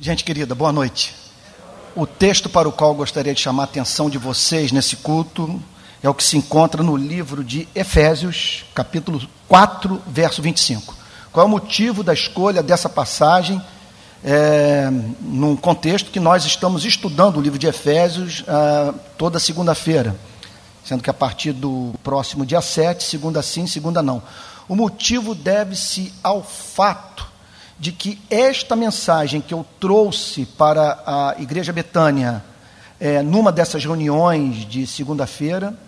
Gente querida, boa noite. O texto para o qual gostaria de chamar a atenção de vocês nesse culto é o que se encontra no livro de Efésios, capítulo 4, verso 25. Qual é o motivo da escolha dessa passagem? É, num contexto que nós estamos estudando o livro de Efésios ah, toda segunda-feira, sendo que a partir do próximo dia 7, segunda sim, segunda não. O motivo deve-se ao fato de que esta mensagem que eu trouxe para a Igreja Betânia, é, numa dessas reuniões de segunda-feira,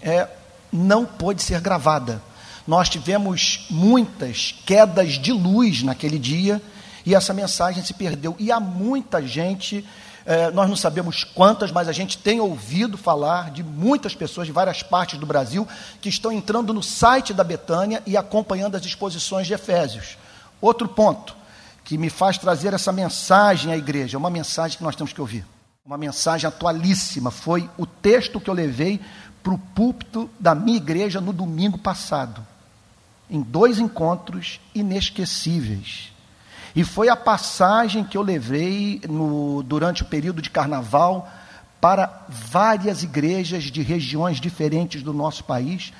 é, não pôde ser gravada. Nós tivemos muitas quedas de luz naquele dia e essa mensagem se perdeu. E há muita gente, é, nós não sabemos quantas, mas a gente tem ouvido falar de muitas pessoas de várias partes do Brasil que estão entrando no site da Betânia e acompanhando as exposições de Efésios. Outro ponto que me faz trazer essa mensagem à igreja, é uma mensagem que nós temos que ouvir. Uma mensagem atualíssima. Foi o texto que eu levei para o púlpito da minha igreja no domingo passado, em dois encontros inesquecíveis. E foi a passagem que eu levei no, durante o período de carnaval para várias igrejas de regiões diferentes do nosso país,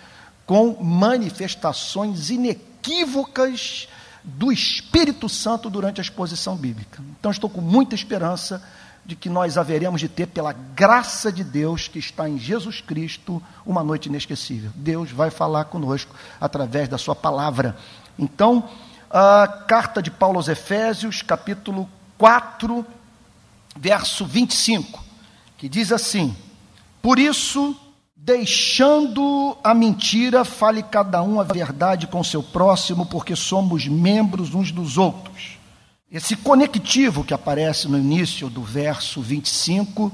com manifestações inequívocas do Espírito Santo durante a exposição bíblica. Então, estou com muita esperança de que nós haveremos de ter, pela graça de Deus que está em Jesus Cristo, uma noite inesquecível. Deus vai falar conosco através da Sua palavra. Então, a carta de Paulo aos Efésios, capítulo 4, verso 25, que diz assim: Por isso Deixando a mentira, fale cada um a verdade com seu próximo, porque somos membros uns dos outros. Esse conectivo que aparece no início do verso 25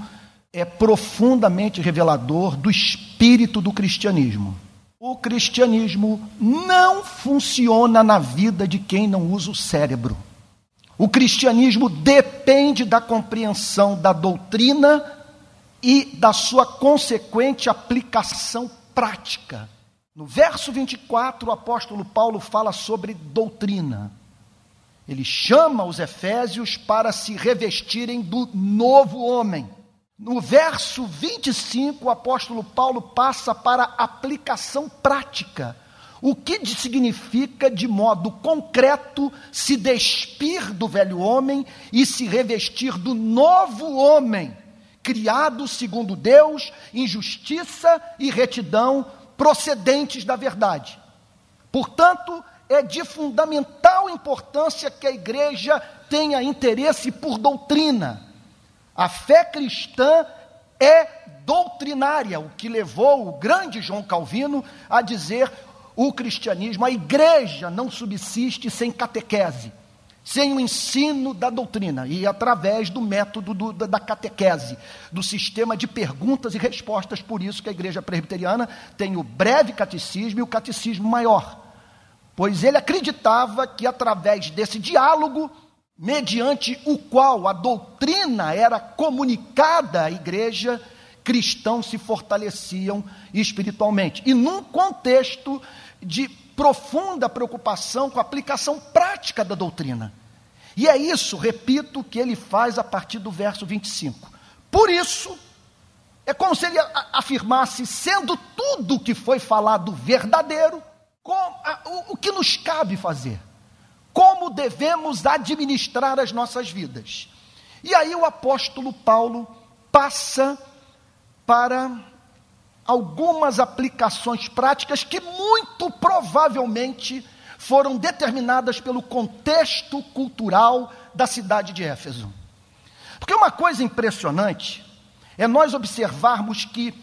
é profundamente revelador do espírito do cristianismo. O cristianismo não funciona na vida de quem não usa o cérebro. O cristianismo depende da compreensão da doutrina e da sua consequente aplicação prática. No verso 24, o apóstolo Paulo fala sobre doutrina. Ele chama os efésios para se revestirem do novo homem. No verso 25, o apóstolo Paulo passa para aplicação prática. O que significa, de modo concreto, se despir do velho homem e se revestir do novo homem criados segundo Deus, em justiça e retidão, procedentes da verdade. Portanto, é de fundamental importância que a igreja tenha interesse por doutrina. A fé cristã é doutrinária, o que levou o grande João Calvino a dizer o cristianismo, a igreja não subsiste sem catequese sem o ensino da doutrina e através do método do, da catequese, do sistema de perguntas e respostas. Por isso que a igreja presbiteriana tem o breve catecismo e o catecismo maior. Pois ele acreditava que através desse diálogo, mediante o qual a doutrina era comunicada à igreja, cristãos se fortaleciam espiritualmente. E num contexto de profunda preocupação com a aplicação prática da doutrina. E é isso, repito, que ele faz a partir do verso 25. Por isso, é como se ele afirmasse, sendo tudo o que foi falado verdadeiro, o, que nos cabe fazer, como devemos administrar as nossas vidas. E aí o apóstolo Paulo passa para algumas aplicações práticas que muito provavelmente foram determinadas pelo contexto cultural da cidade de Éfeso. Porque uma coisa impressionante é nós observarmos que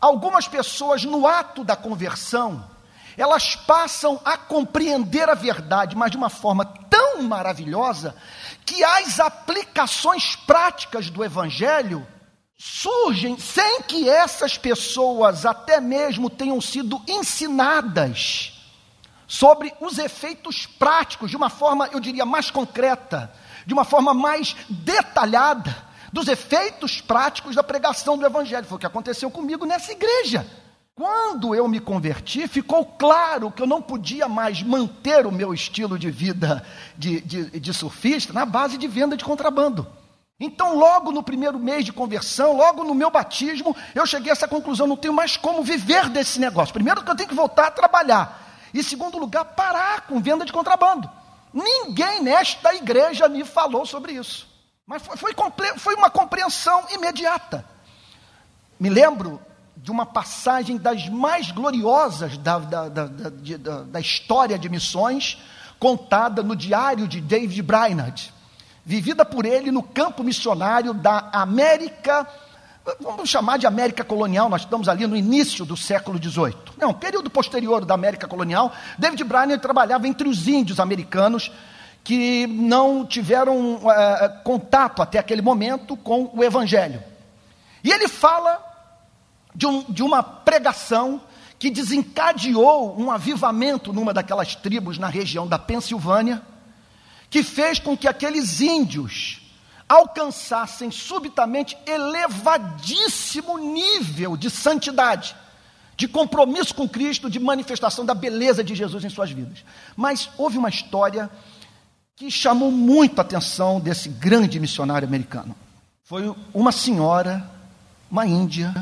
algumas pessoas, no ato da conversão, elas passam a compreender a verdade, mas de uma forma tão maravilhosa, que as aplicações práticas do Evangelho surgem sem que essas pessoas até mesmo tenham sido ensinadas sobre os efeitos práticos, de uma forma, eu diria, mais concreta, de uma forma mais detalhada, dos efeitos práticos da pregação do Evangelho. Foi o que aconteceu comigo nessa igreja. Quando eu me converti, ficou claro que eu não podia mais manter o meu estilo de vida de, de, de surfista na base de venda de contrabando. Então, logo no primeiro mês de conversão, logo no meu batismo, eu cheguei a essa conclusão: não tenho mais como viver desse negócio. Primeiro, que eu tenho que voltar a trabalhar. E, segundo lugar, parar com venda de contrabando. Ninguém nesta igreja me falou sobre isso. Mas foi, foi, foi uma compreensão imediata. Me lembro de uma passagem das mais gloriosas da, da, da, da, da história de missões, contada no diário de David Brainerd, vivida por ele no campo missionário da América, vamos chamar de América colonial, nós estamos ali no início do século XVIII. Não, período posterior da América colonial, David Brainerd trabalhava entre os índios americanos que não tiveram uh, contato até aquele momento com o Evangelho. E ele fala de, um, de uma pregação que desencadeou um avivamento numa daquelas tribos na região da Pensilvânia, que fez com que aqueles índios alcançassem subitamente elevadíssimo nível de santidade, de compromisso com Cristo, de manifestação da beleza de Jesus em suas vidas. Mas houve uma história que chamou muito a atenção desse grande missionário americano. Foi uma senhora, uma índia,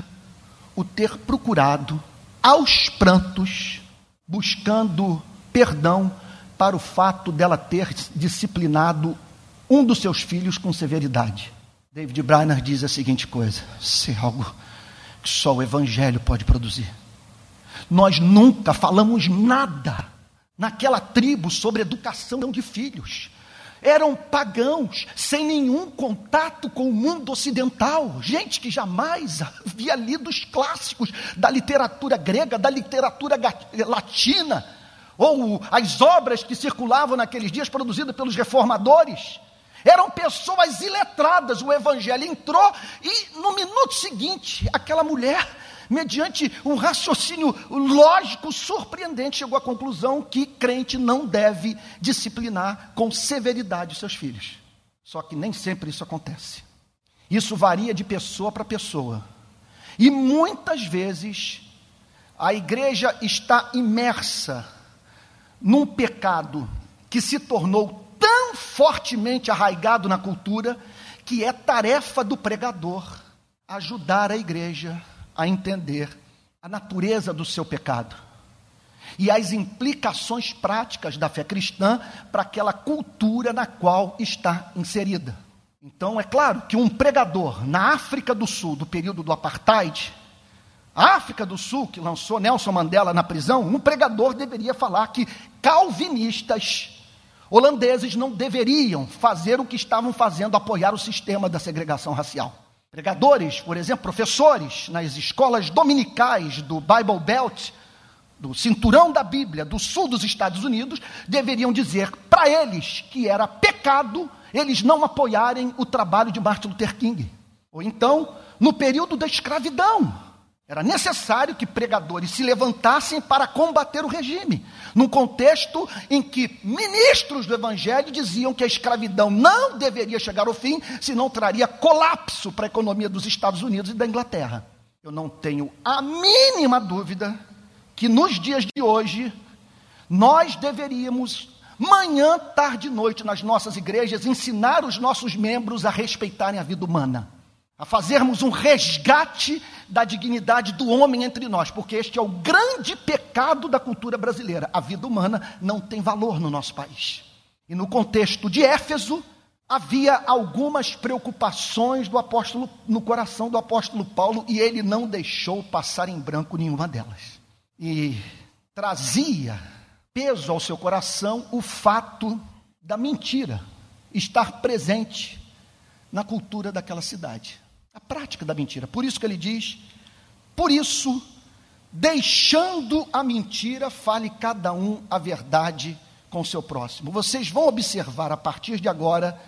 o ter procurado aos prantos, buscando perdão para o fato dela ter disciplinado um dos seus filhos com severidade. David Brainerd diz a seguinte coisa: isso é algo que só o Evangelho pode produzir. Nós nunca falamos nada naquela tribo sobre educação de filhos eram pagãos, sem nenhum contato com o mundo ocidental, gente que jamais havia lido os clássicos da literatura grega, da literatura latina, ou as obras que circulavam naqueles dias produzidas pelos reformadores. Eram pessoas iletradas, o evangelho entrou e no minuto seguinte, aquela mulher mediante um raciocínio lógico surpreendente, chegou à conclusão que crente não deve disciplinar com severidade seus filhos. Só que nem sempre isso acontece. Isso varia de pessoa para pessoa. E muitas vezes a igreja está imersa num pecado que se tornou tão fortemente arraigado na cultura que é tarefa do pregador ajudar a igreja a entender a natureza do seu pecado e as implicações práticas da fé cristã para aquela cultura na qual está inserida. Então, é claro que um pregador na África do Sul, do período do apartheid, a África do Sul, que lançou Nelson Mandela na prisão, um pregador deveria falar que calvinistas holandeses não deveriam fazer o que estavam fazendo, apoiar o sistema da segregação racial. Pregadores, por exemplo, professores nas escolas dominicais do Bible Belt, do cinturão da Bíblia do sul dos Estados Unidos, deveriam dizer para eles que era pecado eles não apoiarem o trabalho de Martin Luther King. Ou então, no período da escravidão, era necessário que pregadores se levantassem para combater o regime, num contexto em que ministros do evangelho diziam que a escravidão não deveria chegar ao fim, senão traria colapso para a economia dos Estados Unidos e da Inglaterra. Eu não tenho a mínima dúvida que nos dias de hoje nós deveríamos manhã, tarde e noite nas nossas igrejas ensinar os nossos membros a respeitarem a vida humana a fazermos um resgate da dignidade do homem entre nós, porque este é o grande pecado da cultura brasileira. A vida humana não tem valor no nosso país. E no contexto de Éfeso, havia algumas preocupações do apóstolo no coração do apóstolo Paulo e ele não deixou passar em branco nenhuma delas. E trazia peso ao seu coração o fato da mentira estar presente na cultura daquela cidade a prática da mentira. Por isso que ele diz: por isso, deixando a mentira, fale cada um a verdade com seu próximo. Vocês vão observar a partir de agora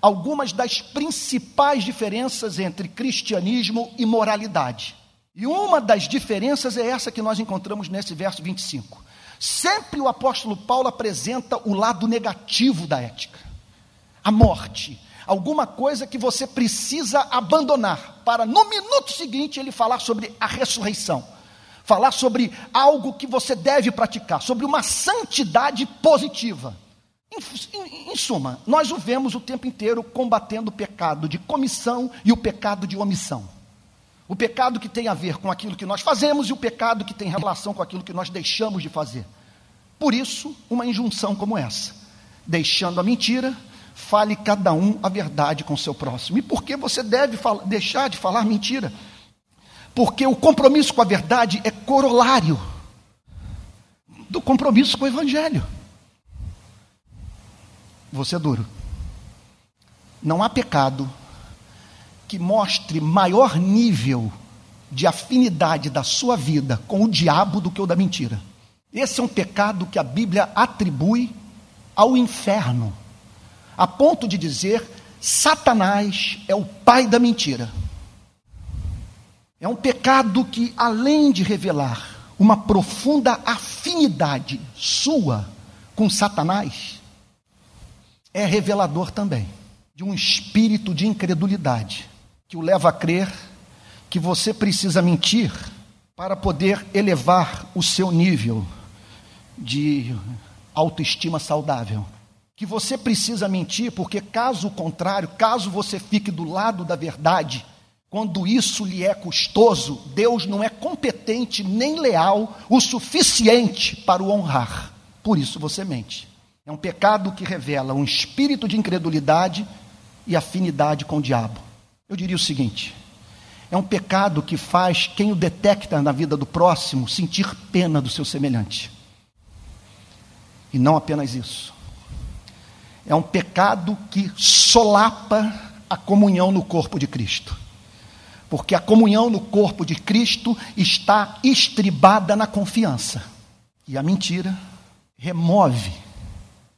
algumas das principais diferenças entre cristianismo e moralidade. E uma das diferenças é essa que nós encontramos nesse verso 25. Sempre o apóstolo Paulo apresenta o lado negativo da ética, a morte, alguma coisa que você precisa abandonar, para no minuto seguinte ele falar sobre a ressurreição. falar sobre algo que você deve praticar, sobre uma santidade positiva. Em, em, em, suma, nós o vemos o tempo inteiro combatendo o pecado de comissão e o pecado de omissão. O pecado que tem a ver com aquilo que nós fazemos e o pecado que tem relação com aquilo que nós deixamos de fazer. Por isso, uma injunção como essa: deixando a mentira, fale cada um a verdade com o seu próximo. E por que você deve deixar de falar mentira? Porque o compromisso com a verdade é corolário do compromisso com o Evangelho. Você é duro. Não há pecado que mostre maior nível de afinidade da sua vida com o diabo do que o da mentira. Esse é um pecado que a Bíblia atribui ao inferno, a ponto de dizer: Satanás é o pai da mentira. É um pecado que, além de revelar uma profunda afinidade sua com Satanás, é revelador também de um espírito de incredulidade que o leva a crer que você precisa mentir para poder elevar o seu nível de autoestima saudável. Que você precisa mentir porque, caso contrário, caso você fique do lado da verdade, quando isso lhe é custoso, Deus não é competente nem leal o suficiente para o honrar. Por isso você mente. É um pecado que revela um espírito de incredulidade e afinidade com o diabo. Eu diria o seguinte: é um pecado que faz quem o detecta na vida do próximo sentir pena do seu semelhante. E não apenas isso. É um pecado que solapa a comunhão no corpo de Cristo porque a comunhão no corpo de Cristo está estribada na confiança. E a mentira remove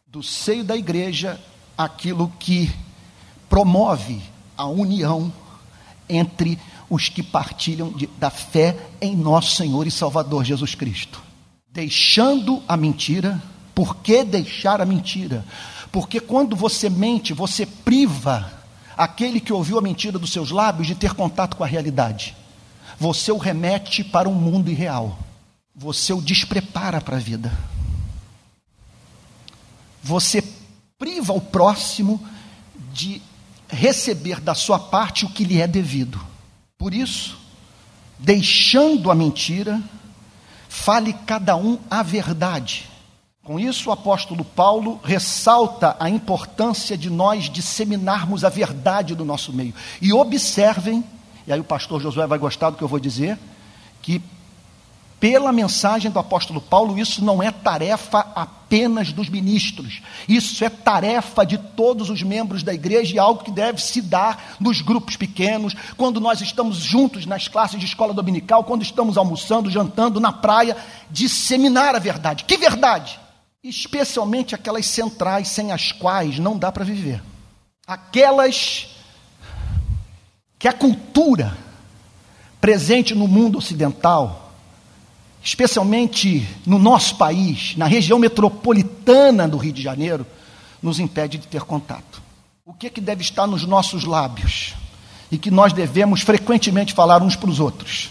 do seio da igreja aquilo que promove a união entre os que partilham de, da fé em nosso Senhor e Salvador Jesus Cristo. Deixando a mentira, por que deixar a mentira? Porque quando você mente, você priva aquele que ouviu a mentira dos seus lábios de ter contato com a realidade. Você o remete para um mundo irreal. Você o desprepara para a vida. Você priva o próximo de receber da sua parte o que lhe é devido. Por isso, deixando a mentira, fale cada um a verdade com isso, o apóstolo Paulo ressalta a importância de nós disseminarmos a verdade do nosso meio. E observem, e aí o pastor Josué vai gostar do que eu vou dizer, que pela mensagem do apóstolo Paulo, isso não é tarefa apenas dos ministros, isso é tarefa de todos os membros da igreja e algo que deve se dar nos grupos pequenos, quando nós estamos juntos nas classes de escola dominical, quando estamos almoçando, jantando na praia, disseminar a verdade. Que verdade? Especialmente aquelas centrais sem as quais não dá para viver. Aquelas que a cultura presente no mundo ocidental, especialmente no nosso país, na região metropolitana do Rio de Janeiro, nos impede de ter contato. O que, que deve estar nos nossos lábios e que nós devemos frequentemente falar uns para os outros?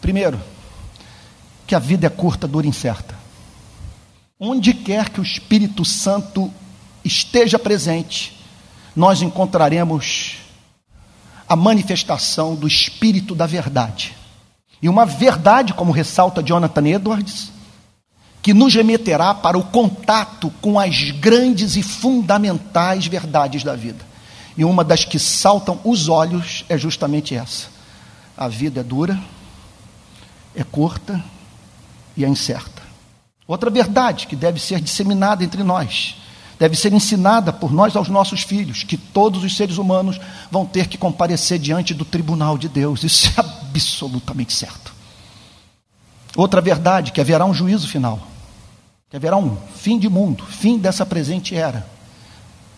Primeiro, que a vida é curta, dura e incerta. Onde quer que o Espírito Santo esteja presente, nós encontraremos a manifestação do Espírito da verdade. E uma verdade, como ressalta Jonathan Edwards, que nos remeterá para o contato com as grandes e fundamentais verdades da vida. E uma das que saltam os olhos é justamente essa: a vida é dura, é curta e é incerta. Outra verdade que deve ser disseminada entre nós, deve ser ensinada por nós aos nossos filhos, que todos os seres humanos vão ter que comparecer diante do tribunal de Deus. Isso é absolutamente certo. Outra verdade, que haverá um juízo final, que haverá um fim de mundo, fim dessa presente era.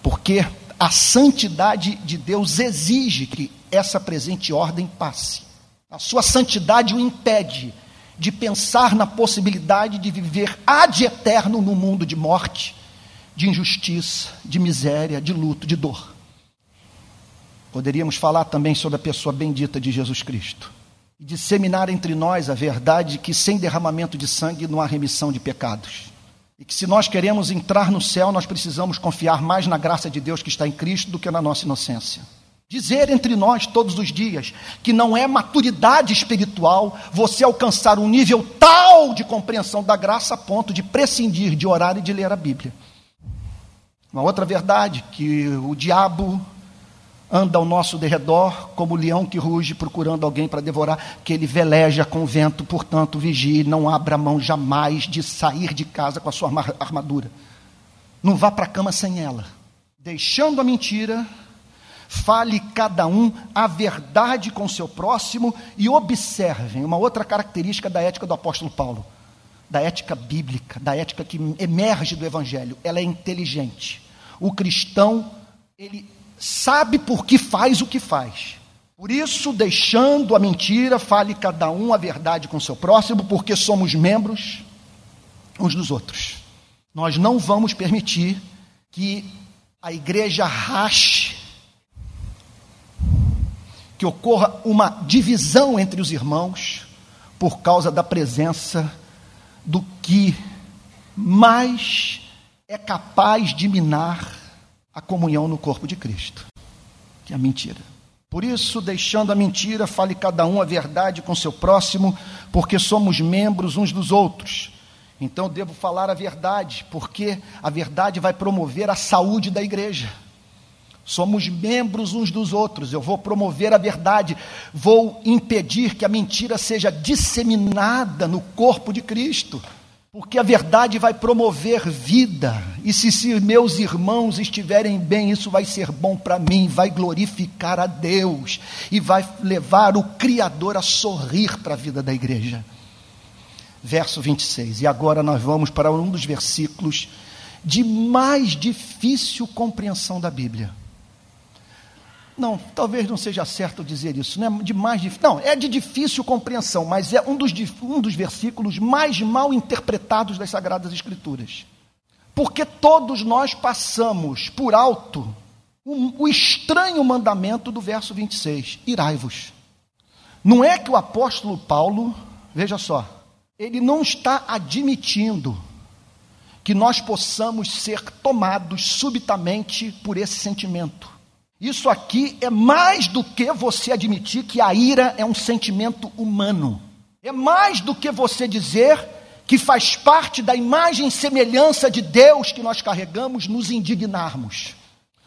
Porque a santidade de Deus exige que essa presente ordem passe. A sua santidade o impede de pensar na possibilidade de viver ad eterno no mundo de morte, de injustiça, de miséria, de luto, de dor. Poderíamos falar também sobre a pessoa bendita de Jesus Cristo, e disseminar entre nós a verdade que sem derramamento de sangue não há remissão de pecados. E que se nós queremos entrar no céu, nós precisamos confiar mais na graça de Deus que está em Cristo do que na nossa inocência. Dizer entre nós todos os dias que não é maturidade espiritual você alcançar um nível tal de compreensão da graça a ponto de prescindir de orar e de ler a Bíblia. Uma outra verdade que o diabo anda ao nosso derredor como o leão que ruge procurando alguém para devorar, que ele veleja com o vento, portanto, vigie, não abra mão jamais de sair de casa com a sua armadura. Não vá para a cama sem ela. Deixando a mentira, fale cada um a verdade com seu próximo e observem uma outra característica da ética do apóstolo Paulo, da ética bíblica, da ética que emerge do evangelho, ela é inteligente. O cristão, ele sabe por que faz o que faz. Por isso, deixando a mentira, fale cada um a verdade com seu próximo, porque somos membros uns dos outros. Nós não vamos permitir que a igreja rache, que ocorra uma divisão entre os irmãos por causa da presença do que mais é capaz de minar a comunhão no corpo de Cristo, que é a mentira. Por isso, deixando a mentira, fale cada um a verdade com seu próximo, porque somos membros uns dos outros. Então, devo falar a verdade, porque a verdade vai promover a saúde da igreja. Somos membros uns dos outros. Eu vou promover a verdade, vou impedir que a mentira seja disseminada no corpo de Cristo. Porque a verdade vai promover vida, e se, se meus irmãos estiverem bem, isso vai ser bom para mim, vai glorificar a Deus e vai levar o Criador a sorrir para a vida da igreja. Verso 26. E agora nós vamos para um dos versículos de mais difícil compreensão da Bíblia. Não, talvez não seja certo dizer isso, não é de mais não, é de difícil compreensão, mas é um dos, um dos versículos mais mal interpretados das Sagradas Escrituras. Porque todos nós passamos por alto o estranho mandamento do verso 26, irai-vos. Não é que o apóstolo Paulo, veja só, ele não está admitindo que nós possamos ser tomados subitamente por esse sentimento. Isso aqui é mais do que você admitir que a ira é um sentimento humano. É mais do que você dizer que faz parte da imagem e semelhança de Deus que nós carregamos nos indignarmos.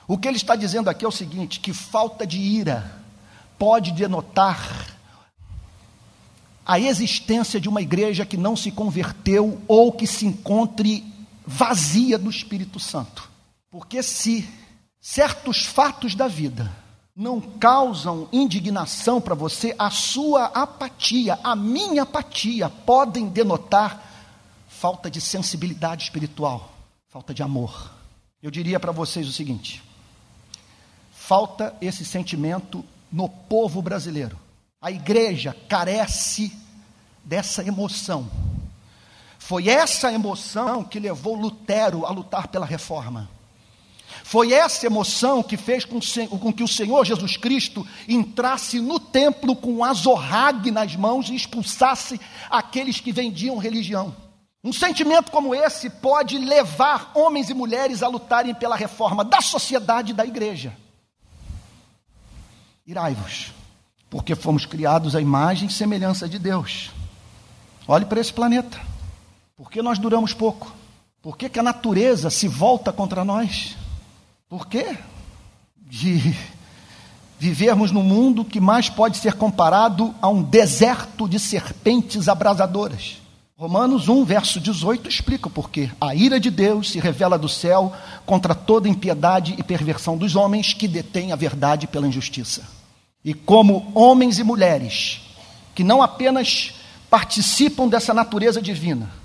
O que ele está dizendo aqui é o seguinte: que falta de ira pode denotar a existência de uma igreja que não se converteu ou que se encontre vazia do Espírito Santo. Porque se certos fatos da vida não causam indignação para você, a sua apatia, a minha apatia, podem denotar falta de sensibilidade espiritual, falta de amor. Eu diria para vocês o seguinte: falta esse sentimento no povo brasileiro. A igreja carece dessa emoção. Foi essa emoção que levou Lutero a lutar pela reforma. Foi essa emoção que fez com, que o Senhor Jesus Cristo entrasse no templo com um azorrague nas mãos e expulsasse aqueles que vendiam religião. Um sentimento como esse pode levar homens e mulheres a lutarem pela reforma da sociedade e da igreja. Irai-vos, porque fomos criados à imagem e semelhança de Deus. Olhe para esse planeta. Por que nós duramos pouco? Por que, que a natureza se volta contra nós? Por quê? De vivermos num mundo que mais pode ser comparado a um deserto de serpentes abrasadoras. Romanos 1, verso 18 explica o porquê. A ira de Deus se revela do céu contra toda impiedade e perversão dos homens que detêm a verdade pela injustiça. E como homens e mulheres que não apenas participam dessa natureza divina,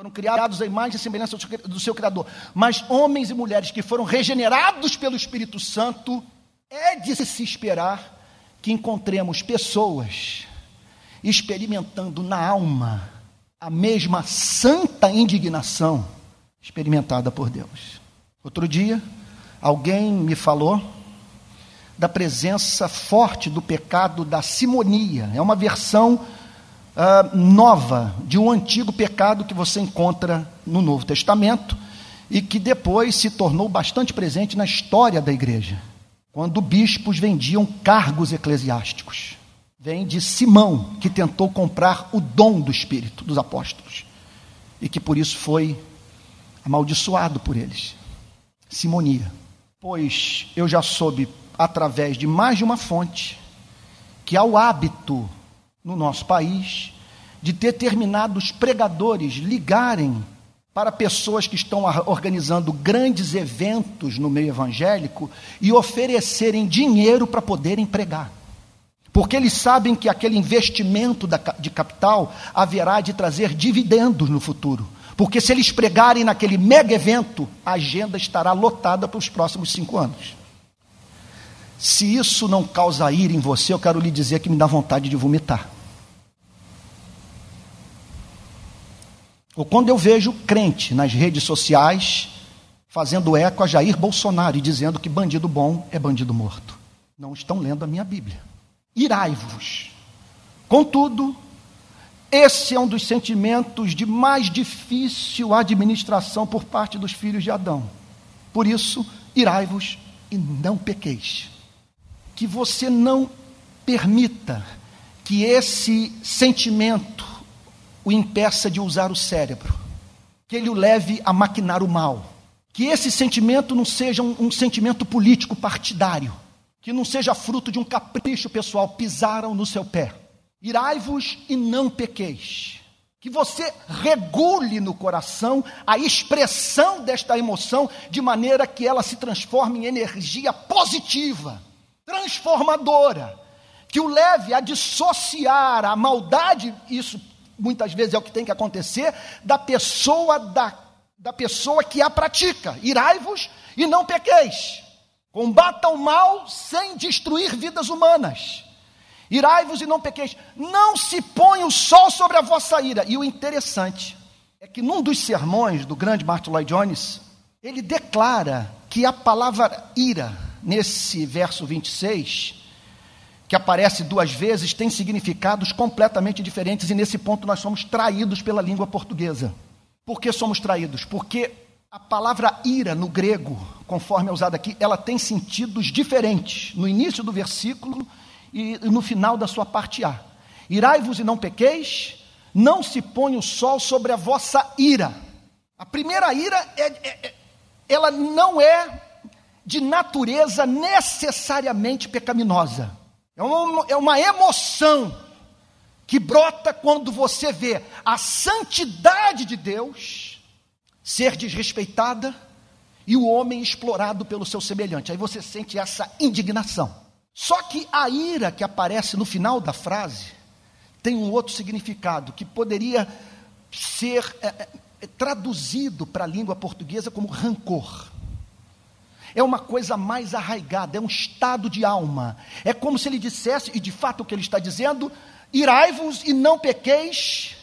foram criados à imagem e semelhança do seu Criador. Mas homens e mulheres que foram regenerados pelo Espírito Santo, é de se esperar que encontremos pessoas experimentando na alma a mesma santa indignação experimentada por Deus. Outro dia, alguém me falou da presença forte do pecado da simonia. É uma versão uh, nova de um antigo pecado que você encontra no Novo Testamento e que depois se tornou bastante presente na história da igreja, quando bispos vendiam cargos eclesiásticos. Vem de Simão, que tentou comprar o dom do Espírito dos apóstolos e que por isso foi amaldiçoado por eles. Simonia. Pois eu já soube através de mais de uma fonte, que há o hábito no nosso país de determinados pregadores ligarem para pessoas que estão organizando grandes eventos no meio evangélico e oferecerem dinheiro para poderem pregar. Porque eles sabem que aquele investimento de capital haverá de trazer dividendos no futuro. Porque se eles pregarem naquele mega evento, a agenda estará lotada para os próximos cinco anos. Se isso não causa ira em você, eu quero lhe dizer que me dá vontade de vomitar. Ou quando eu vejo crente nas redes sociais fazendo eco a Jair Bolsonaro e dizendo que bandido bom é bandido morto. Não estão lendo a minha Bíblia. Irai-vos. Contudo, esse é um dos sentimentos de mais difícil administração por parte dos filhos de Adão. Por isso, irai-vos e não pequeis que você não permita que esse sentimento o impeça de usar o cérebro, que ele o leve a maquinar o mal, que esse sentimento não seja um, um sentimento político partidário, que não seja fruto de um capricho pessoal, pisaram no seu pé. Irai-vos e não pequeis. Que você regule no coração a expressão desta emoção de maneira que ela se transforme em energia positiva transformadora, que o leve a dissociar a maldade, isso muitas vezes é o que tem que acontecer, da pessoa da, da pessoa que a pratica. Irai-vos e não pequeis. Combata o mal sem destruir vidas humanas. Irai-vos e não pequeis. Não se põe o sol sobre a vossa ira. E o interessante é que num dos sermões do grande Martin Lloyd Jones, ele declara que a palavra ira nesse verso 26, que aparece duas vezes, tem significados completamente diferentes, e nesse ponto nós somos traídos pela língua portuguesa. Por que somos traídos? Porque a palavra ira no grego, conforme é usada aqui, ela tem sentidos diferentes no início do versículo e no final da sua parte A. Irai-vos e não pequeis, não se põe o sol sobre a vossa ira. A primeira ira, é, é, é ela não é de natureza necessariamente pecaminosa. É uma, é uma emoção que brota quando você vê a santidade de Deus ser desrespeitada e o homem explorado pelo seu semelhante. Aí você sente essa indignação. Só que a ira que aparece no final da frase tem um outro significado que poderia ser é, é, traduzido para a língua portuguesa como rancor é uma coisa mais arraigada, é um estado de alma. É como se ele dissesse, e de fato o que ele está dizendo: irai-vos e não pequeis,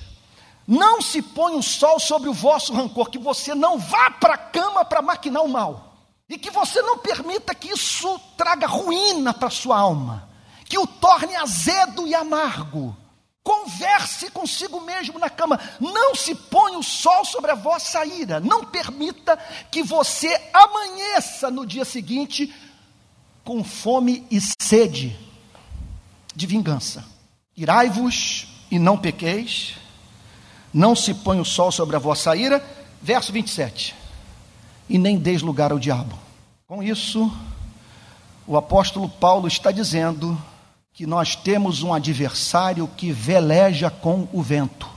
não se põe o sol sobre o vosso rancor, que você não vá para a cama para maquinar o mal, e que você não permita que isso traga ruína para a sua alma, que o torne azedo e amargo. Converse consigo mesmo na cama. Não se ponha o sol sobre a vossa ira. Não permita que você amanheça no dia seguinte com fome e sede de vingança. Irai-vos e não pequeis. Não se ponha o sol sobre a vossa ira. Verso 27. E nem deis lugar ao diabo. Com isso, o apóstolo Paulo está dizendo que nós temos um adversário que veleja com o vento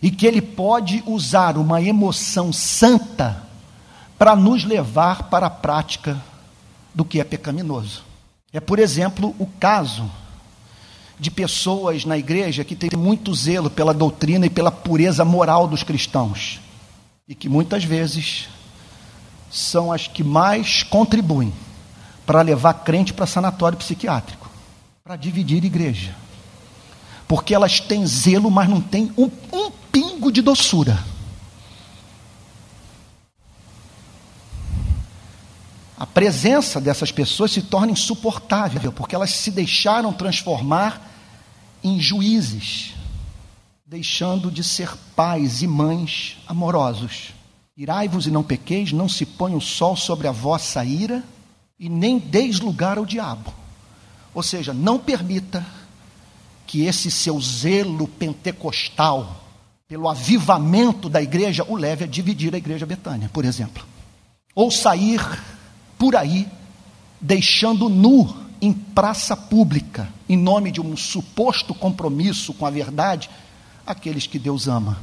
e que ele pode usar uma emoção santa para nos levar para a prática do que é pecaminoso. É, por exemplo, o caso de pessoas na igreja que têm muito zelo pela doutrina e pela pureza moral dos cristãos e que muitas vezes são as que mais contribuem para levar crente para sanatório psiquiátrico para dividir igreja. Porque elas têm zelo, mas não têm um, um pingo de doçura. A presença dessas pessoas se torna insuportável, porque elas se deixaram transformar em juízes, deixando de ser pais e mães amorosos. Irai-vos e não pequeis, não se ponha o sol sobre a vossa ira, e nem deis lugar ao diabo. Ou seja, não permita que esse seu zelo pentecostal, pelo avivamento da igreja, o leve a dividir a igreja Betânia, por exemplo. Ou sair por aí, deixando nu em praça pública, em nome de um suposto compromisso com a verdade, aqueles que Deus ama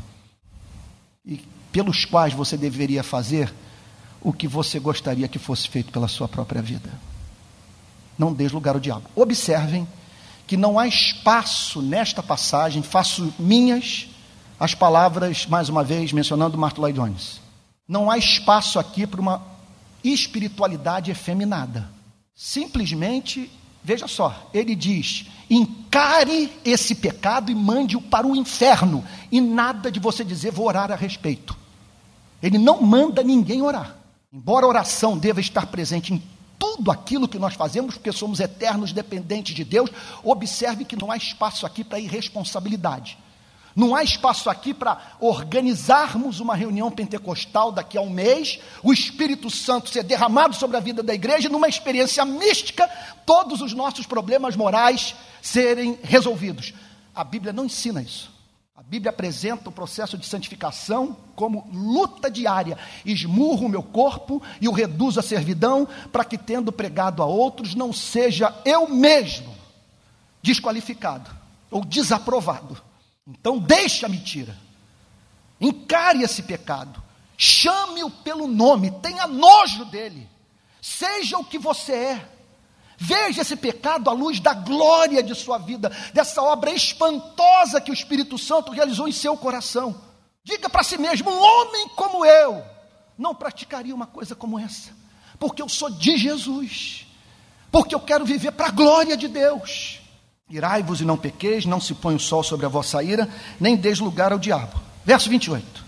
e pelos quais você deveria fazer o que você gostaria que fosse feito pela sua própria vida. Não dê lugar ao diabo. Observem que não há espaço nesta passagem, faço minhas as palavras, mais uma vez, mencionando Martin Lloyd Jones. Não há espaço aqui para uma espiritualidade efeminada. Simplesmente, veja só, ele diz: encare esse pecado e mande-o para o inferno, e nada de você dizer, vou orar a respeito. Ele não manda ninguém orar. Embora a oração deva estar presente em tudo aquilo que nós fazemos, porque somos eternos dependentes de Deus, observe que não há espaço aqui para irresponsabilidade. Não há espaço aqui para organizarmos uma reunião pentecostal daqui a um mês, o Espírito Santo ser derramado sobre a vida da igreja, numa experiência mística, todos os nossos problemas morais serem resolvidos. A Bíblia não ensina isso. A Bíblia apresenta o processo de santificação como luta diária. Esmurro o meu corpo e o reduzo à servidão, para que, tendo pregado a outros, não seja eu mesmo desqualificado ou desaprovado. Então, deixe a mentira, encare esse pecado, chame-o pelo nome, tenha nojo dele, seja o que você é. Veja esse pecado à luz da glória de sua vida, dessa obra espantosa que o Espírito Santo realizou em seu coração. Diga para si mesmo: um homem como eu não praticaria uma coisa como essa, porque eu sou de Jesus, porque eu quero viver para a glória de Deus. Irai-vos e não pequeis, não se põe o sol sobre a vossa ira, nem deis lugar ao diabo. Verso 28.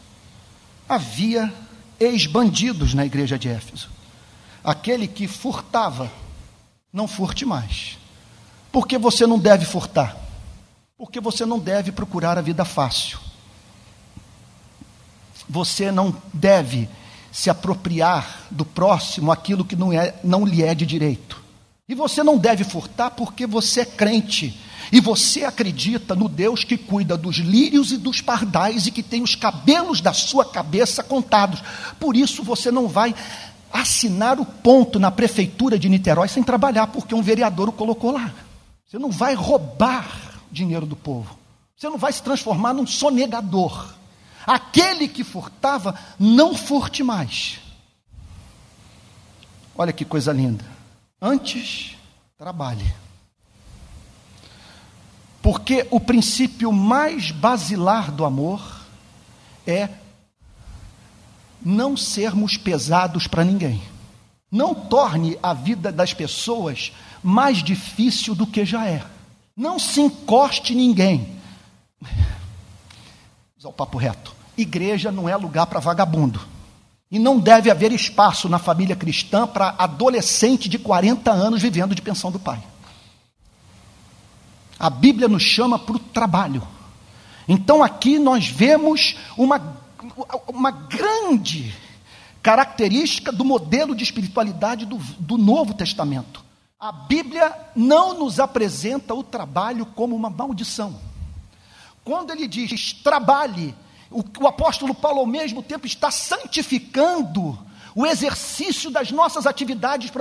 Havia ex-bandidos na igreja de Éfeso. Aquele que furtava não furte mais. Porque você não deve furtar. Porque você não deve procurar a vida fácil. Você não deve se apropriar do próximo aquilo que não, é, não lhe é de direito. E você não deve furtar porque você é crente. E você acredita no Deus que cuida dos lírios e dos pardais e que tem os cabelos da sua cabeça contados. Por isso você não vai assinar o ponto na prefeitura de Niterói sem trabalhar, porque um vereador o colocou lá. Você não vai roubar dinheiro do povo. Você não vai se transformar num sonegador. Aquele que furtava, não furte mais. Olha que coisa linda. Antes, trabalhe. Porque o princípio mais basilar do amor é não sermos pesados para ninguém. Não torne a vida das pessoas mais difícil do que já é. Não se encoste ninguém. Usar o papo reto. Igreja não é lugar para vagabundo. E não deve haver espaço na família cristã para adolescente de 40 anos vivendo de pensão do pai. A Bíblia nos chama para o trabalho. Então aqui nós vemos uma uma grande característica do modelo de espiritualidade do, do Novo Testamento. A Bíblia não nos apresenta o trabalho como uma maldição. Quando ele diz trabalhe, o, o apóstolo Paulo ao mesmo tempo está santificando o exercício das nossas atividades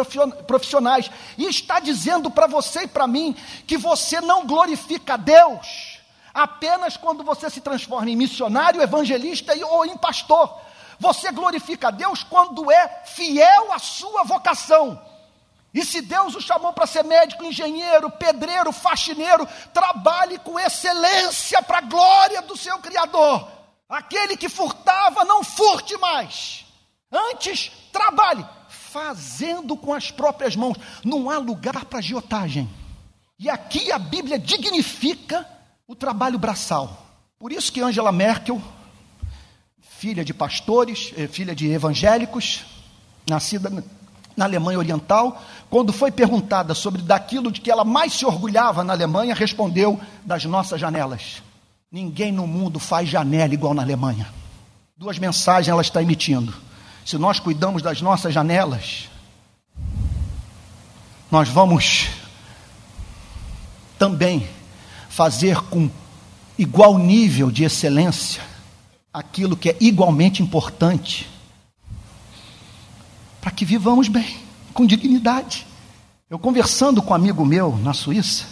profissionais e está dizendo para você e para mim que você não glorifica a Deus apenas quando você se transforma em missionário, evangelista ou em pastor. Você glorifica a Deus quando é fiel à sua vocação. E se Deus o chamou para ser médico, engenheiro, pedreiro, faxineiro, trabalhe com excelência para a glória do seu Criador. Aquele que furtava, não furte mais. Antes, trabalhe, fazendo com as próprias mãos. Não há lugar para agiotagem. E aqui a Bíblia dignifica o trabalho braçal. Por isso que Angela Merkel, filha de pastores, eh, filha de evangélicos, nascida na Alemanha Oriental, quando foi perguntada sobre daquilo de que ela mais se orgulhava na Alemanha, respondeu das nossas janelas. Ninguém no mundo faz janela igual na Alemanha. Duas mensagens ela está emitindo. Se nós cuidamos das nossas janelas, nós vamos também fazer com igual nível de excelência aquilo que é igualmente importante para que vivamos bem, com dignidade. Eu conversando com um amigo meu na Suíça,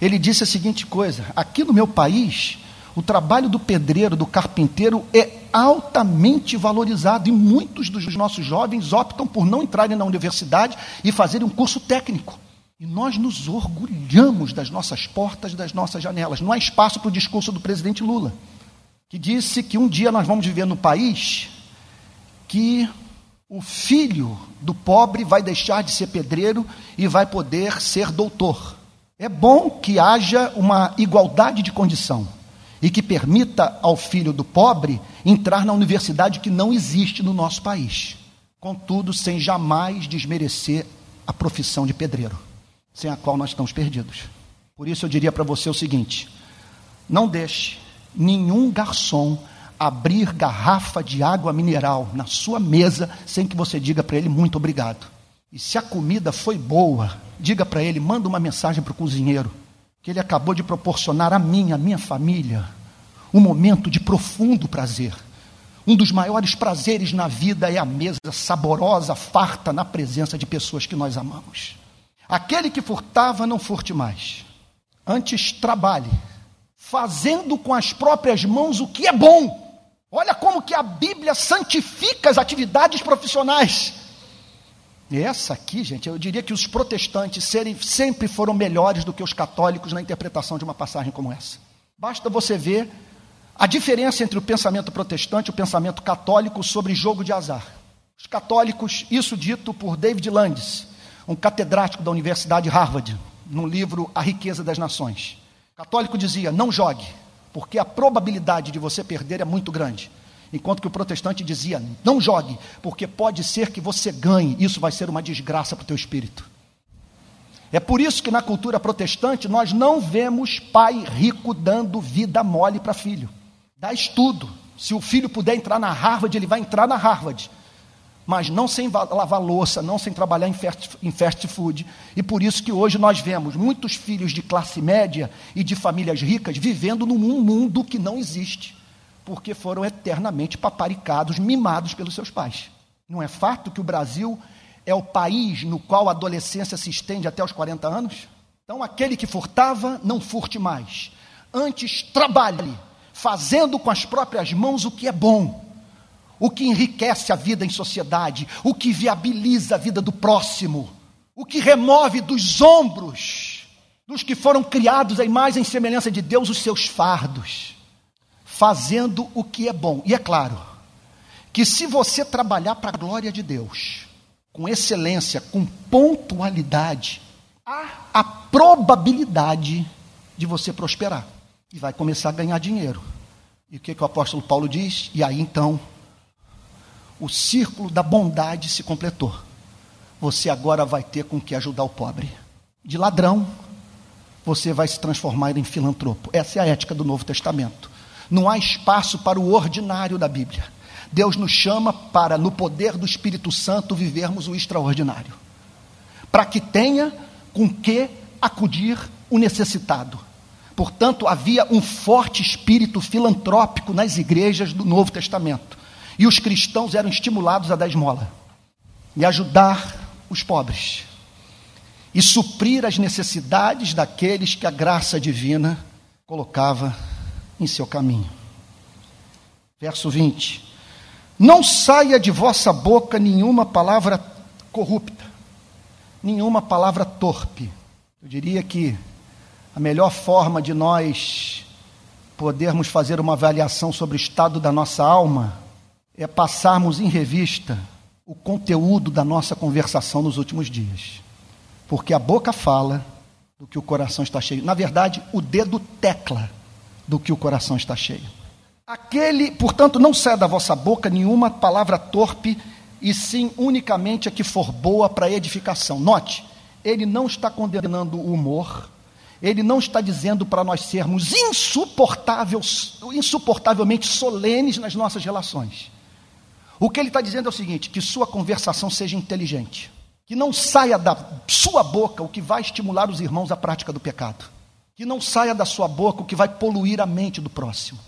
ele disse a seguinte coisa: aqui no meu país, o trabalho do pedreiro, do carpinteiro é altamente valorizado e muitos dos nossos jovens optam por não entrarem na universidade e fazerem um curso técnico. E nós nos orgulhamos das nossas portas, das nossas janelas. Não há espaço para o discurso do presidente Lula, que disse que um dia nós vamos viver no país que o filho do pobre vai deixar de ser pedreiro e vai poder ser doutor. É bom que haja uma igualdade de condição e que permita ao filho do pobre entrar na universidade que não existe no nosso país. Contudo, sem jamais desmerecer a profissão de pedreiro, sem a qual nós estamos perdidos. Por isso eu diria para você o seguinte: não deixe nenhum garçom abrir garrafa de água mineral na sua mesa sem que você diga para ele muito obrigado. E se a comida foi boa, diga para ele, manda uma mensagem para o cozinheiro, que ele acabou de proporcionar a mim, a minha família, um momento de profundo prazer. Um dos maiores prazeres na vida é a mesa saborosa, farta, na presença de pessoas que nós amamos. Aquele que furtava, não furte mais. Antes, trabalhe, fazendo com as próprias mãos o que é bom Olha como que a Bíblia santifica as atividades profissionais. E essa aqui, gente, eu diria que os protestantes serem, sempre foram melhores do que os católicos na interpretação de uma passagem como essa. Basta você ver a diferença entre o pensamento protestante e o pensamento católico sobre jogo de azar. Os católicos, isso dito por David Landis, um catedrático da Universidade Harvard, no livro A Riqueza das Nações. Católico dizia: não jogue, porque a probabilidade de você perder é muito grande. Enquanto que o protestante dizia: não jogue, porque pode ser que você ganhe, isso vai ser uma desgraça para o teu espírito. É por isso que na cultura protestante nós não vemos pai rico dando vida mole para filho. Dá estudo. Se o filho puder entrar na Harvard, ele vai entrar na Harvard mas não sem lavar louça, não sem trabalhar em fast, em fast food. E por isso que hoje nós vemos muitos filhos de classe média e de famílias ricas vivendo num mundo que não existe, porque foram eternamente paparicados, mimados pelos seus pais. Não é fato que o Brasil é o país no qual a adolescência se estende até os 40 anos? Então, aquele que furtava, não furte mais. Antes, trabalhe, fazendo com as próprias mãos o que é bom o que enriquece a vida em sociedade, o que viabiliza a vida do próximo, o que remove dos ombros dos que foram criados à imagem e semelhança de Deus os seus fardos, fazendo o que é bom. E é claro que se você trabalhar para a glória de Deus, com excelência, com pontualidade, há a probabilidade de você prosperar e vai começar a ganhar dinheiro. E o que, que o apóstolo Paulo diz? E aí então o círculo da bondade se completou. Você agora vai ter com que ajudar o pobre. De ladrão, você vai se transformar em filantropo. Essa é a ética do Novo Testamento. Não há espaço para o ordinário da Bíblia. Deus nos chama para, no poder do Espírito Santo, vivermos o extraordinário. Para que tenha com que acudir o necessitado. Portanto, havia um forte espírito filantrópico nas igrejas do Novo Testamento. E os cristãos eram estimulados a dar esmola e ajudar os pobres e suprir as necessidades daqueles que a graça divina colocava em seu caminho. Verso 20: Não saia de vossa boca nenhuma palavra corrupta, nenhuma palavra torpe. Eu diria que a melhor forma de nós podermos fazer uma avaliação sobre o estado da nossa alma é passarmos em revista o conteúdo da nossa conversação nos últimos dias. Porque a boca fala do que o coração está cheio. Na verdade, o dedo tecla do que o coração está cheio. Aquele, portanto, não saia da vossa boca nenhuma palavra torpe, e sim unicamente a que for boa para edificação. Note, ele não está condenando o humor, ele não está dizendo para nós sermos insuportáveis, insuportavelmente solenes nas nossas relações. O que ele está dizendo é o seguinte: que sua conversação seja inteligente, que não saia da sua boca o que vai estimular os irmãos à prática do pecado, que não saia da sua boca o que vai poluir a mente do próximo,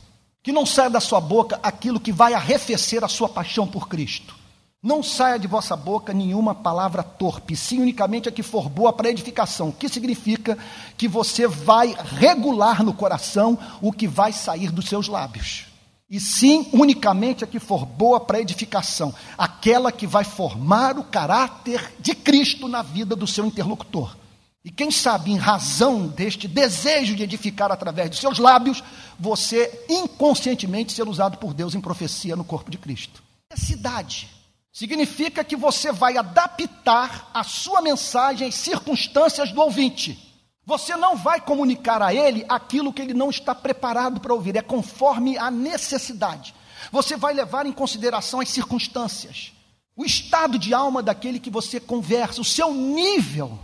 que não saia da sua boca aquilo que vai arrefecer a sua paixão por Cristo não saia de vossa boca nenhuma palavra torpe, sim unicamente a que for boa para edificação, que significa que você vai regular no coração o que vai sair dos seus lábios. E sim unicamente a que for boa para edificação, aquela que vai formar o caráter de Cristo na vida do seu interlocutor. E quem sabe, em razão deste desejo de edificar através dos seus lábios, você inconscientemente ser usado por Deus em profecia no corpo de Cristo. Cidade Significa que você vai adaptar a sua mensagem às circunstâncias do ouvinte. Você não vai comunicar a ele aquilo que ele não está preparado para ouvir, é conforme a necessidade. Você vai levar em consideração as circunstâncias, o estado de alma daquele que você conversa, o seu nível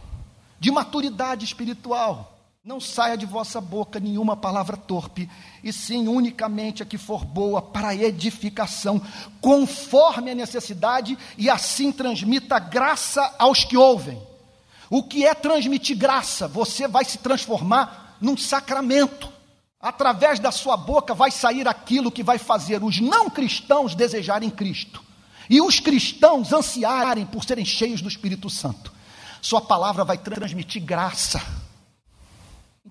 de maturidade espiritual. Não saia de vossa boca nenhuma palavra torpe, e sim unicamente a que for boa para edificação, conforme a necessidade, e assim transmita graça aos que ouvem. O que é transmitir graça? Você vai se transformar num sacramento. Através da sua boca vai sair aquilo que vai fazer os não cristãos desejarem Cristo e os cristãos ansiarem por serem cheios do Espírito Santo. Sua palavra vai transmitir graça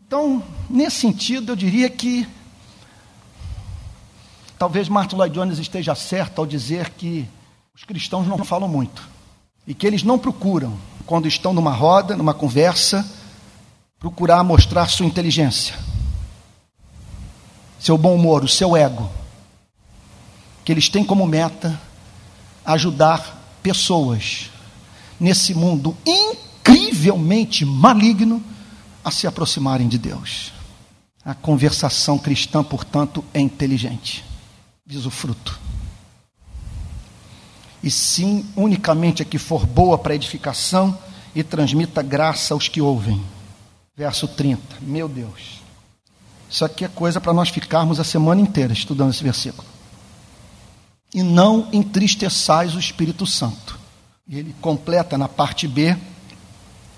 então, nesse sentido, eu diria que talvez Martin Lloyd Jones esteja certo ao dizer que os cristãos não falam muito e que eles não procuram, quando estão numa roda, numa conversa, procurar mostrar sua inteligência, seu bom humor, o seu ego. Que eles têm como meta ajudar pessoas nesse mundo incrivelmente maligno a se aproximarem de Deus. A conversação cristã, portanto, é inteligente, diz o fruto. E sim, unicamente a que for boa para edificação e transmita graça aos que ouvem. Verso 30. Meu Deus. Isso aqui é coisa para nós ficarmos a semana inteira estudando esse versículo. E não entristeçais o Espírito Santo. E ele completa na parte B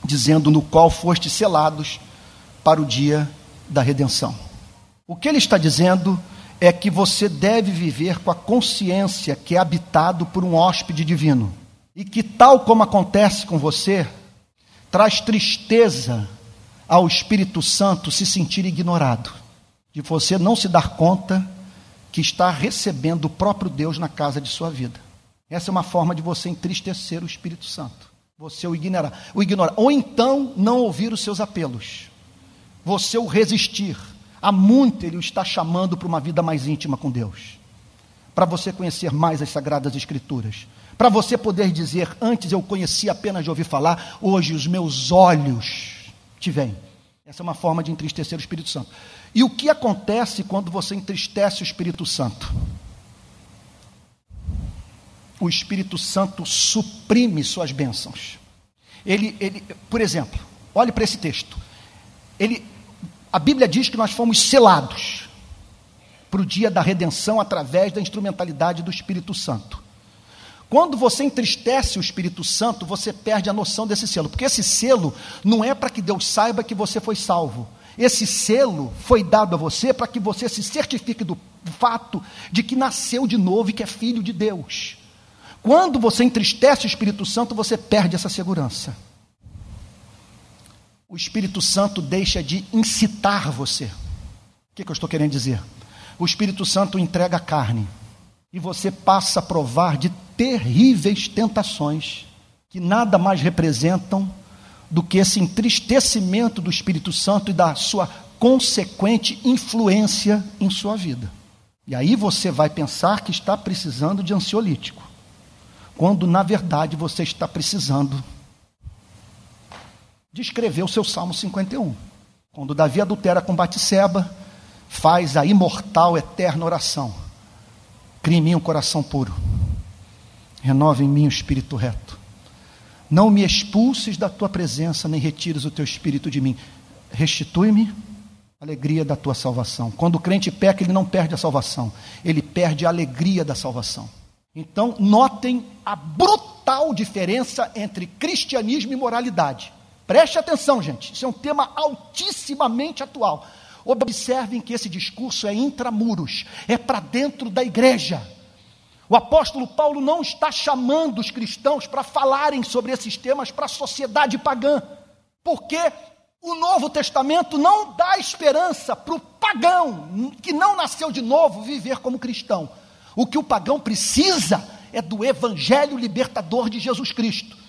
dizendo: No qual foste selados para o dia da redenção. O que ele está dizendo é que você deve viver com a consciência que é habitado por um hóspede divino. E que, tal como acontece com você, traz tristeza ao Espírito Santo se sentir ignorado, de você não se dar conta que está recebendo o próprio Deus na casa de sua vida. Essa é uma forma de você entristecer o Espírito Santo. Você o ignorar, o. Ou então não ouvir os seus apelos. Você o resistir. Há muito ele o está chamando para uma vida mais íntima com Deus. Para você conhecer mais as sagradas escrituras. Para você poder dizer, antes eu conhecia apenas de ouvir falar, hoje os meus olhos te veem. Essa é uma forma de entristecer o Espírito Santo. E o que acontece quando você entristece o Espírito Santo? o Espírito Santo suprime suas bênçãos. Ele, ele, por exemplo, olhe para esse texto. Ele, a Bíblia diz que nós fomos selados para o dia da redenção através da instrumentalidade do Espírito Santo. Quando você entristece o Espírito Santo, você perde a noção desse selo, porque esse selo não é para que Deus saiba que você foi salvo. Esse selo foi dado a você para que você se certifique do fato de que nasceu de novo e que é filho de Deus. Quando você entristece o Espírito Santo, você perde essa segurança. O Espírito Santo deixa de incitar você. O que, que eu estou querendo dizer? O Espírito Santo entrega a carne e você passa a provar de terríveis tentações que nada mais representam do que esse entristecimento do Espírito Santo e da sua consequente influência em sua vida. E aí você vai pensar que está precisando de ansiolítico quando na verdade você está precisando de escrever o seu Salmo 51. Quando Davi adultera com Batseba, faz a imortal, eterna oração. Crie em mim um coração puro renova em mim o espírito reto. Não me expulses da tua presença, nem retires o teu espírito de mim. Restitui-me a alegria da tua salvação. Quando o crente peca, ele não perde a salvação, ele perde a alegria da salvação. Então, notem a brutal diferença entre cristianismo e moralidade. Preste atenção, gente, isso é um tema altissimamente atual. Observem que esse discurso é intramuros, é para dentro da igreja. O apóstolo Paulo não está chamando os cristãos para falarem sobre esses temas para a sociedade pagã, porque o Novo Testamento não dá esperança para o pagão que não nasceu de novo viver como cristão. O que o pagão precisa é do evangelho libertador de Jesus Cristo.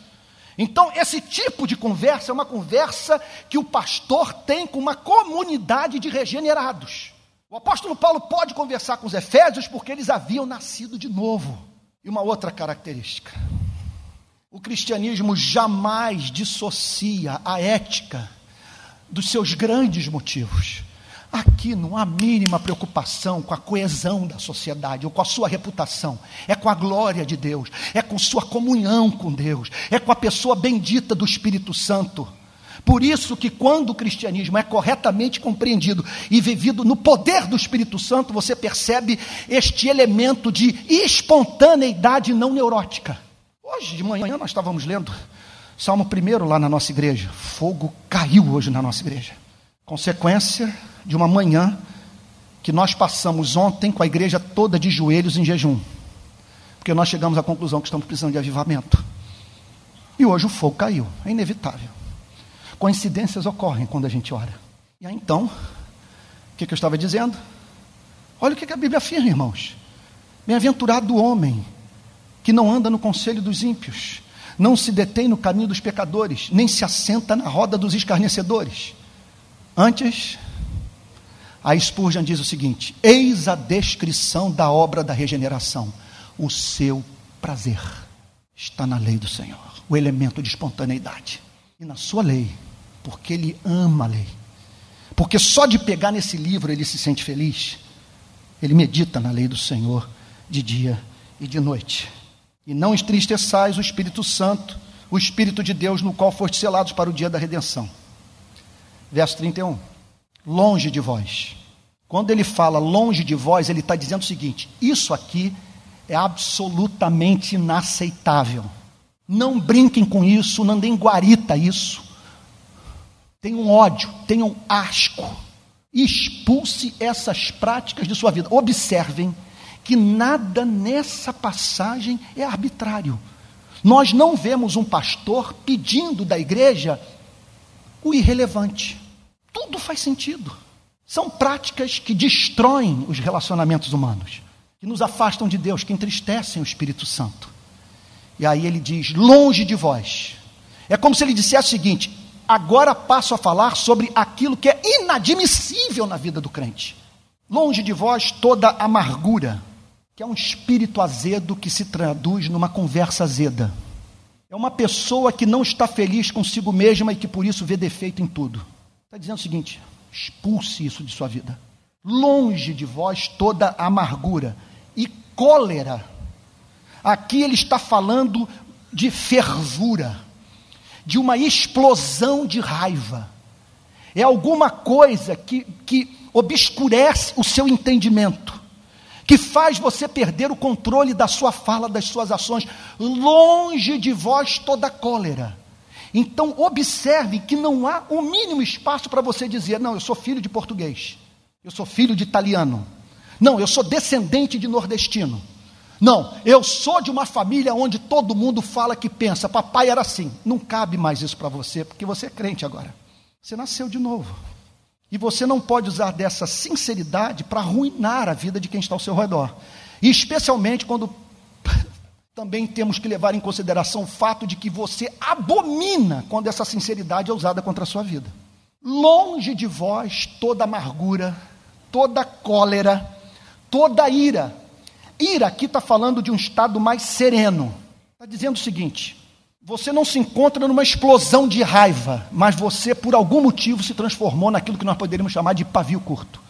Então, esse tipo de conversa é uma conversa que o pastor tem com uma comunidade de regenerados. O apóstolo Paulo pode conversar com os efésios porque eles haviam nascido de novo. E uma outra característica: o cristianismo jamais dissocia a ética dos seus grandes motivos. Aqui não há mínima preocupação com a coesão da sociedade ou com a sua reputação. É com a glória de Deus, é com sua comunhão com Deus, é com a pessoa bendita do Espírito Santo. Por isso que quando o cristianismo é corretamente compreendido e vivido no poder do Espírito Santo, você percebe este elemento de espontaneidade não neurótica. Hoje de manhã nós estávamos lendo Salmo 1 lá na nossa igreja. Fogo caiu hoje na nossa igreja. Consequência de uma manhã que nós passamos ontem com a igreja toda de joelhos em jejum. Porque nós chegamos à conclusão que estamos precisando de avivamento. E hoje o fogo caiu, é inevitável. Coincidências ocorrem quando a gente ora. E aí então, o que, eu estava dizendo? Olha o que, que a Bíblia afirma, irmãos. Bem-aventurado o homem que não anda no conselho dos ímpios, não se detém no caminho dos pecadores, nem se assenta na roda dos escarnecedores. Antes, a Spurgeon diz o seguinte: Eis a descrição da obra da regeneração. O seu prazer está na lei do Senhor, o elemento de espontaneidade. E na sua lei, porque ele ama a lei. Porque só de pegar nesse livro ele se sente feliz. Ele medita na lei do Senhor de dia e de noite. E não entristeçais o Espírito Santo, o Espírito de Deus, no qual foste selados para o dia da redenção. Verso 31 longe de vós. Quando ele fala longe de vós, ele está dizendo o seguinte: isso aqui é absolutamente inaceitável. Não brinquem com isso, não deem guarita isso. Tenham ódio, tenham asco. Expulse essas práticas de sua vida. Observem que nada nessa passagem é arbitrário. Nós não vemos um pastor pedindo da igreja o irrelevante. Tudo faz sentido. São práticas que destroem os relacionamentos humanos, que nos afastam de Deus, que entristecem o Espírito Santo. E aí ele diz: longe de vós. É como se ele dissesse o seguinte: agora passo a falar sobre aquilo que é inadmissível na vida do crente. Longe de vós toda amargura, que é um espírito azedo que se traduz numa conversa azeda. É uma pessoa que não está feliz consigo mesma e que por isso vê defeito em tudo. Está dizendo o seguinte: expulse isso de sua vida. Longe de vós toda amargura e cólera. Aqui ele está falando de fervura, de uma explosão de raiva. É alguma coisa que, que obscurece o seu entendimento, que faz você perder o controle da sua fala, das suas ações. Longe de vós toda cólera então, observe que não há o mínimo espaço para você dizer: não, eu sou filho de português, eu sou filho de italiano, não, eu sou descendente de nordestino. Não, eu sou de uma família onde todo mundo fala que pensa, papai era assim. Não cabe mais isso para você, porque você é crente agora. Você nasceu de novo. E você não pode usar dessa sinceridade para arruinar a vida de quem está ao seu redor. E especialmente quando também temos que levar em consideração o fato de que você abomina quando essa sinceridade é usada contra a sua vida. Longe de vós toda amargura, toda cólera, toda ira. Ira aqui está falando de um estado mais sereno. Está dizendo o seguinte: você não se encontra numa explosão de raiva, mas você, por algum motivo, se transformou naquilo que nós poderíamos chamar de pavio curto.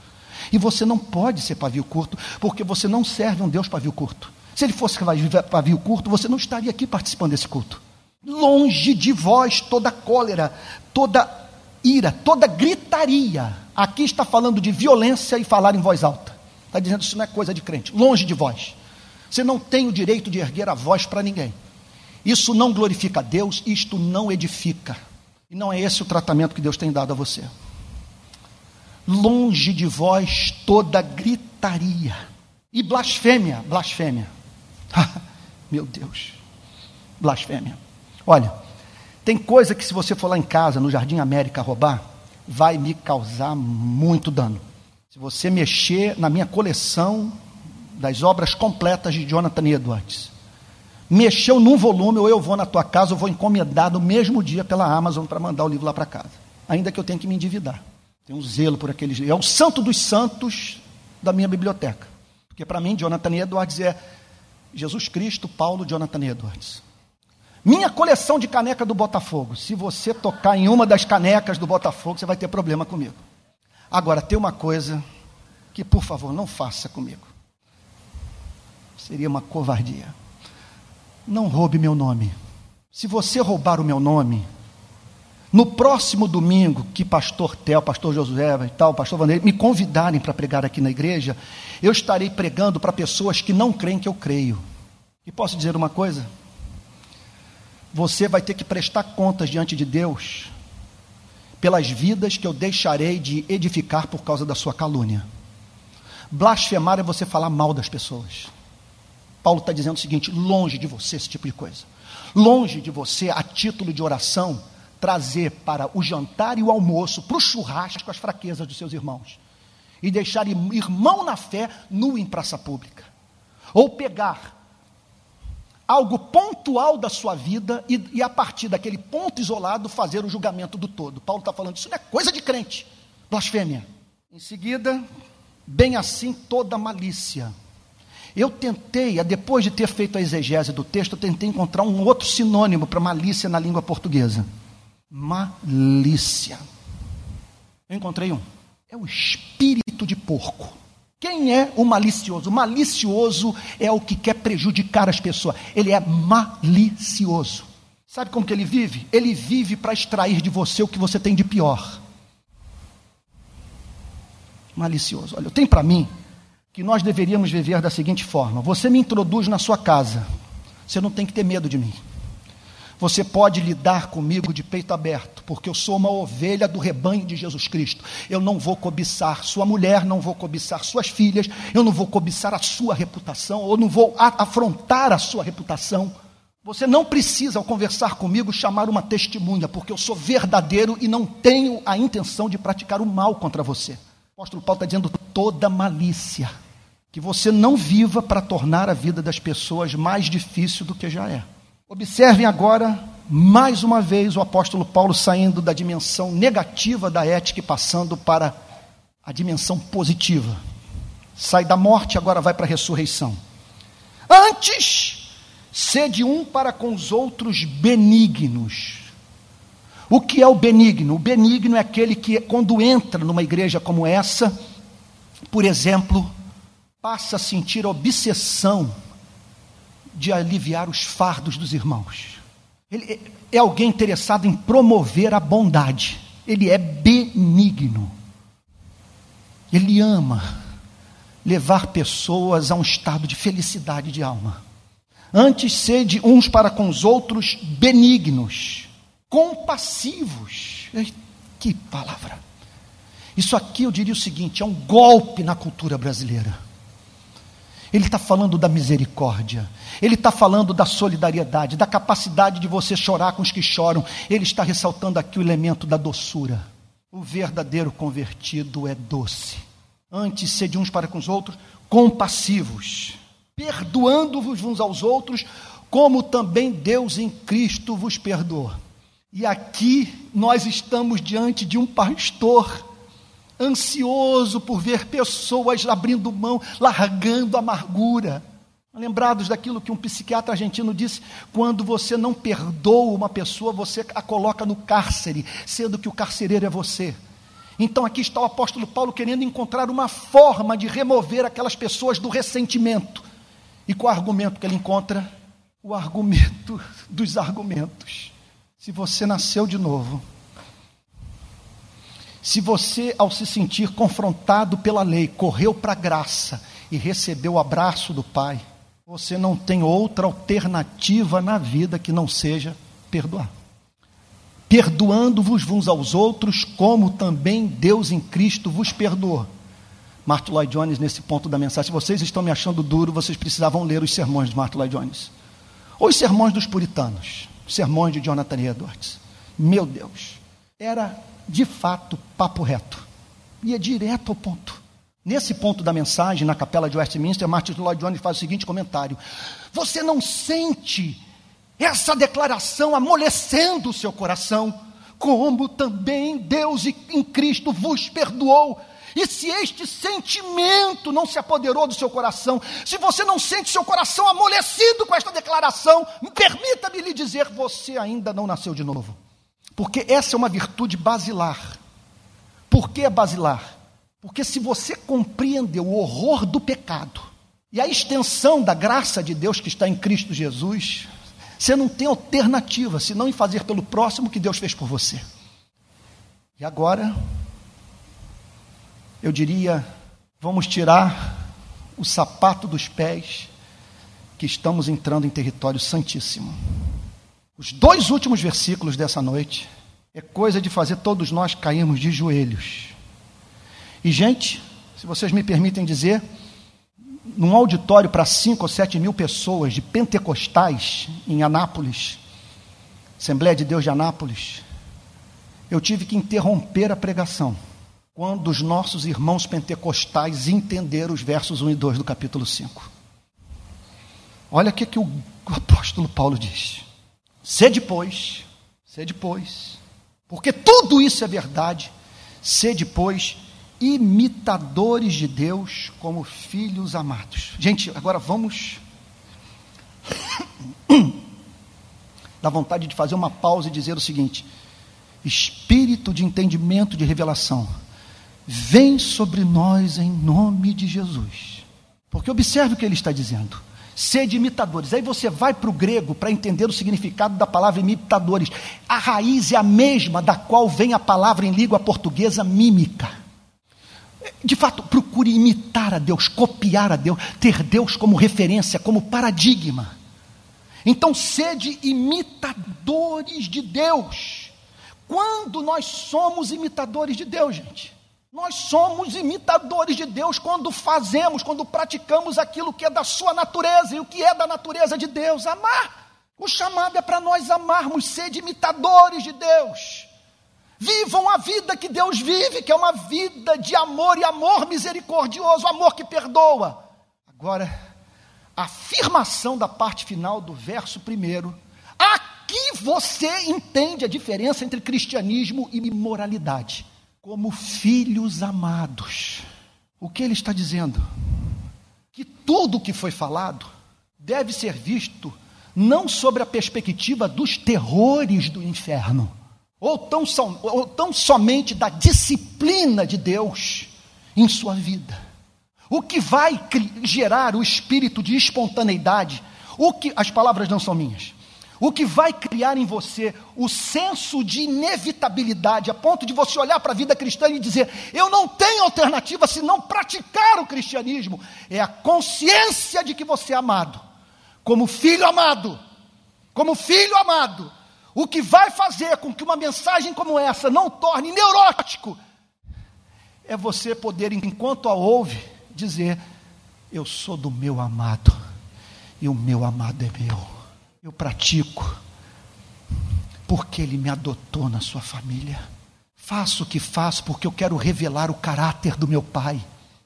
E você não pode ser pavio curto, porque você não serve um Deus pavio curto. Se ele fosse para vir o culto, você não estaria aqui participando desse culto. Longe de vós toda cólera, toda ira, toda gritaria. Aqui está falando de violência e falar em voz alta. Está dizendo isso não é coisa de crente. Longe de vós. Você não tem o direito de erguer a voz para ninguém. Isso não glorifica a Deus, isto não edifica. E não é esse o tratamento que Deus tem dado a você. Longe de vós toda gritaria e blasfêmia, blasfêmia. Meu Deus, blasfêmia. Olha, tem coisa que se você for lá em casa, no Jardim América, roubar, vai me causar muito dano. Se você mexer na minha coleção das obras completas de Jonathan Edwards, mexeu num volume, ou eu vou na tua casa, ou vou encomendar no mesmo dia pela Amazon para mandar o livro lá para casa. Ainda que eu tenha que me endividar. Tenho um zelo por aqueles livros. É o santo dos santos da minha biblioteca. Porque para mim, Jonathan Edwards é Jesus Cristo, Paulo, Jonathan Edwards. Minha coleção de caneca do Botafogo. Se você tocar em uma das canecas do Botafogo, você vai ter problema comigo. Agora, tem uma coisa que, por favor, não faça comigo. Seria uma covardia não roube meu nome. Se você roubar o meu nome, no próximo domingo, que pastor Tel, pastor Josué e tal, pastor Vanderlei, me convidarem para pregar aqui na igreja, eu estarei pregando para pessoas que não creem que eu creio. E posso dizer uma coisa? Você vai ter que prestar contas diante de Deus pelas vidas que eu deixarei de edificar por causa da sua calúnia. Blasfemar é você falar mal das pessoas. Paulo está dizendo o seguinte: longe de você esse tipo de coisa. Longe de você, a título de oração, trazer para o jantar e o almoço, para o churrasco, as fraquezas dos seus irmãos. E deixar irmão na fé nu em praça pública. Ou pegar algo pontual da sua vida e, e, a partir daquele ponto isolado fazer o julgamento do todo. Paulo está falando, isso não é coisa de crente, blasfêmia. Em seguida, bem assim toda malícia eu tentei, depois de ter feito a exegese do texto, eu tentei encontrar um outro sinônimo para malícia na língua portuguesa. Malícia. Eu encontrei um. É o espírito de porco. Quem é o malicioso? O malicioso é o que quer prejudicar as pessoas. Ele é malicioso. Sabe como que ele vive? Ele vive para extrair de você o que você tem de pior. Malicioso. Olha, eu tenho para mim que nós deveríamos viver da seguinte forma: você me introduz na sua casa, você não tem que ter medo de mim. Você pode lidar comigo de peito aberto, porque eu sou uma ovelha do rebanho de Jesus Cristo. Eu não vou cobiçar sua mulher, não vou cobiçar suas filhas, eu não vou cobiçar a sua reputação, ou não vou afrontar a sua reputação. Você não precisa, ao conversar comigo, chamar uma testemunha, porque eu sou verdadeiro e não tenho a intenção de praticar o mal contra você. O apóstolo Paulo está dizendo toda malícia. Que você não viva para tornar a vida das pessoas mais difícil do que já é. Observem agora, mais uma vez, o apóstolo Paulo saindo da dimensão negativa da ética e passando para a dimensão positiva. Sai da morte, agora vai para a ressurreição. Antes, sede um para com os outros benignos o que é o benigno? O benigno é aquele que, quando entra numa igreja como essa, por exemplo, passa a sentir obsessão de aliviar os fardos dos irmãos. Ele é alguém interessado em promover a bondade. Ele é benigno. Ele ama levar pessoas a um estado de felicidade de alma. Antes, sede uns para com os outros benignos compassivos. Que palavra! Isso aqui eu diria o seguinte: é um golpe na cultura brasileira. Ele está falando da misericórdia, ele está falando da solidariedade, da capacidade de você chorar com os que choram. Ele está ressaltando aqui o elemento da doçura. O verdadeiro convertido é doce. Antes, sede uns para com os outros, compassivos, perdoando-vos uns aos outros, como também Deus em Cristo vos perdoa. E aqui nós estamos diante de um pastor ansioso por ver pessoas abrindo mão, largando a amargura. Lembrados daquilo que um psiquiatra argentino disse: quando você não perdoa uma pessoa, você a coloca no cárcere, sendo que o carcereiro é você. Então aqui está o apóstolo Paulo querendo encontrar uma forma de remover aquelas pessoas do ressentimento. E qual argumento que ele encontra? O argumento dos argumentos. Se você nasceu de novo, se você, ao se sentir confrontado pela lei, correu para a graça e recebeu o abraço do Pai, você não tem outra alternativa na vida que não seja perdoar. Perdoando-vos uns aos outros, como também Deus em Cristo vos perdoou. Martin Lloyd Jones, nesse ponto da mensagem, se vocês estão me achando duro, vocês precisavam ler os sermões de Martin Lloyd Jones. Ou os sermões dos puritanos, os sermões de Jonathan Edwards. Meu Deus, era de fato, papo reto. Ia direto ao ponto. Nesse ponto da mensagem, na capela de Westminster, Martin Lloyd Jones faz o seguinte comentário: Você não sente essa declaração amolecendo o seu coração, como também Deus em Cristo vos perdoou. E se este sentimento não se apoderou do seu coração, se você não sente seu coração amolecido com esta declaração, permita-me lhe dizer: você ainda não nasceu de novo. Porque essa é uma virtude basilar. Por que é basilar? Porque se você compreendeu o horror do pecado e a extensão da graça de Deus que está em Cristo Jesus, você não tem alternativa senão em fazer pelo próximo que Deus fez por você. E agora, eu diria, vamos tirar o sapato dos pés, que estamos entrando em território santíssimo. Os dois últimos versículos dessa noite é coisa de fazer todos nós cairmos de joelhos. E, gente, se vocês me permitem dizer, num auditório para cinco ou sete mil pessoas de pentecostais em Anápolis, Assembleia de Deus de Anápolis, eu tive que interromper a pregação quando os nossos irmãos pentecostais entenderam os versos 1 e 2 do capítulo 5. Olha o que, que o apóstolo Paulo diz. Sede, pois, sede, pois, porque tudo isso é verdade, sede, pois, imitadores de Deus como filhos amados. Gente, agora vamos. Dá vontade de fazer uma pausa e dizer o seguinte: Espírito de entendimento, de revelação, vem sobre nós em nome de Jesus. Porque observe o que ele está dizendo. Sede imitadores. Aí você vai para o grego para entender o significado da palavra imitadores. A raiz é a mesma da qual vem a palavra em língua portuguesa mímica. De fato, procure imitar a Deus, copiar a Deus, ter Deus como referência, como paradigma. Então, sede imitadores de Deus. Quando nós somos imitadores de Deus, gente? Nós somos imitadores de Deus quando fazemos, quando praticamos aquilo que é da sua natureza e o que é da natureza de Deus, amar. O chamado é para nós amarmos, ser imitadores de Deus. Vivam a vida que Deus vive, que é uma vida de amor e amor misericordioso, amor que perdoa. Agora, a afirmação da parte final do verso primeiro. Aqui você entende a diferença entre cristianismo e moralidade como filhos amados. O que ele está dizendo? Que tudo o que foi falado deve ser visto não sobre a perspectiva dos terrores do inferno, ou tão, ou tão somente da disciplina de Deus em sua vida. O que vai gerar o espírito de espontaneidade, o que as palavras não são minhas o que vai criar em você o senso de inevitabilidade, a ponto de você olhar para a vida cristã e dizer: eu não tenho alternativa senão praticar o cristianismo, é a consciência de que você é amado, como filho amado, como filho amado. O que vai fazer com que uma mensagem como essa não torne neurótico é você poder, enquanto a ouve, dizer: Eu sou do meu amado, e o meu amado é meu eu pratico, porque Ele me adotou na sua família. Faço o que faço porque eu quero revelar o caráter do meu pai,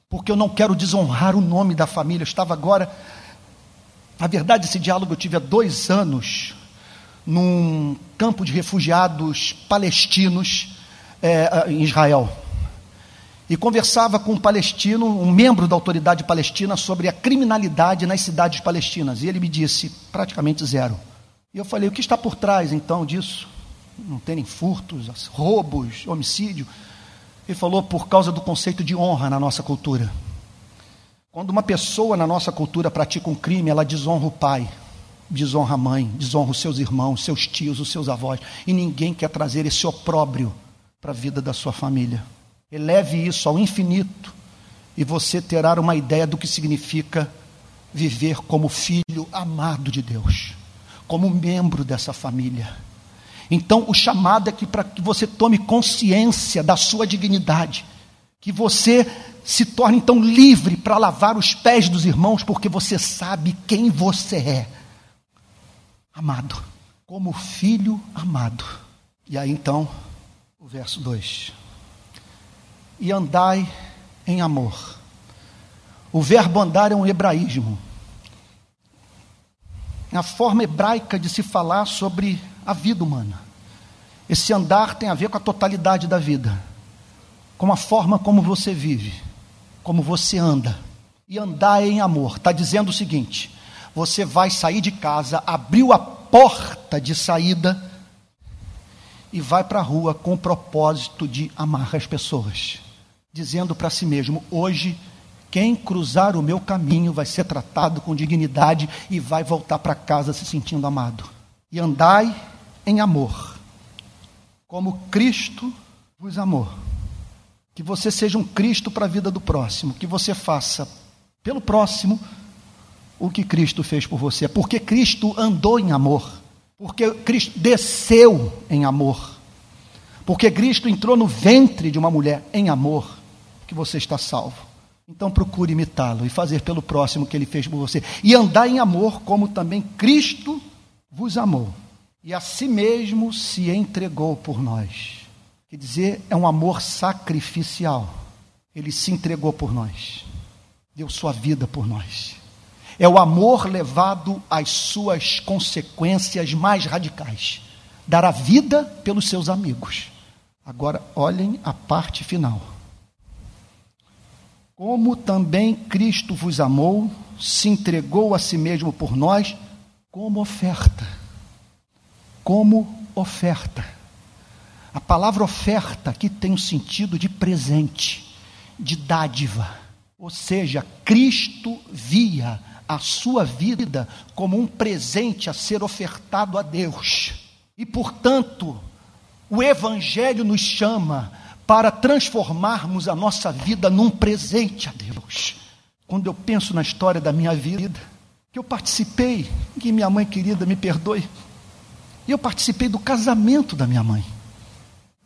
porque eu não quero desonrar o nome da família. Eu estava agora, na verdade, esse diálogo eu tive há dois anos, num campo de refugiados palestinos é, em Israel e conversava com um palestino, um membro da autoridade palestina, sobre a criminalidade nas cidades palestinas. E ele me disse, praticamente zero. E eu falei, o que está por trás então disso? Não terem furtos, roubos, homicídio. Ele falou, por causa do conceito de honra na nossa cultura. Quando uma pessoa na nossa cultura pratica um crime, ela desonra o pai, desonra a mãe, desonra os seus irmãos, seus tios, os seus avós, e ninguém quer trazer esse opróbrio para a vida da sua família. Eleve isso ao infinito e você terá uma ideia do que significa viver como filho amado de Deus, como membro dessa família. Então, o chamado é que para que você tome consciência da sua dignidade, que você se torne então livre para lavar os pés dos irmãos, porque você sabe quem você é. Amado, como filho amado. E aí então, o verso 2. E andai em amor. O verbo andar é um hebraísmo. É a forma hebraica de se falar sobre a vida humana. Esse andar tem a ver com a totalidade da vida, com a forma como você vive como você anda. E andar em amor. Está dizendo o seguinte: você vai sair de casa, abriu a porta de saída e vai para a rua com o propósito de amar as pessoas, dizendo para si mesmo: hoje, quem cruzar o meu caminho vai ser tratado com dignidade e vai voltar para casa se sentindo amado. E andai em amor, como Cristo vos amou. Que você seja um Cristo para a vida do próximo. Que você faça pelo próximo o que Cristo fez por você. Porque Cristo andou em amor. Porque Cristo desceu em amor. Porque Cristo entrou no ventre de uma mulher em amor. Que você está salvo. Então procure imitá-lo e fazer pelo próximo o que ele fez por você. E andar em amor, como também Cristo vos amou. E a si mesmo se entregou por nós Quer dizer, é um amor sacrificial. Ele se entregou por nós, deu sua vida por nós. É o amor levado às suas consequências mais radicais dar a vida pelos seus amigos. Agora, olhem a parte final. Como também Cristo vos amou, se entregou a si mesmo por nós, como oferta. Como oferta a palavra oferta aqui tem o sentido de presente, de dádiva. Ou seja, Cristo via a sua vida como um presente a ser ofertado a Deus. E, portanto, o Evangelho nos chama para transformarmos a nossa vida num presente a Deus. Quando eu penso na história da minha vida, que eu participei, que minha mãe querida me perdoe, eu participei do casamento da minha mãe.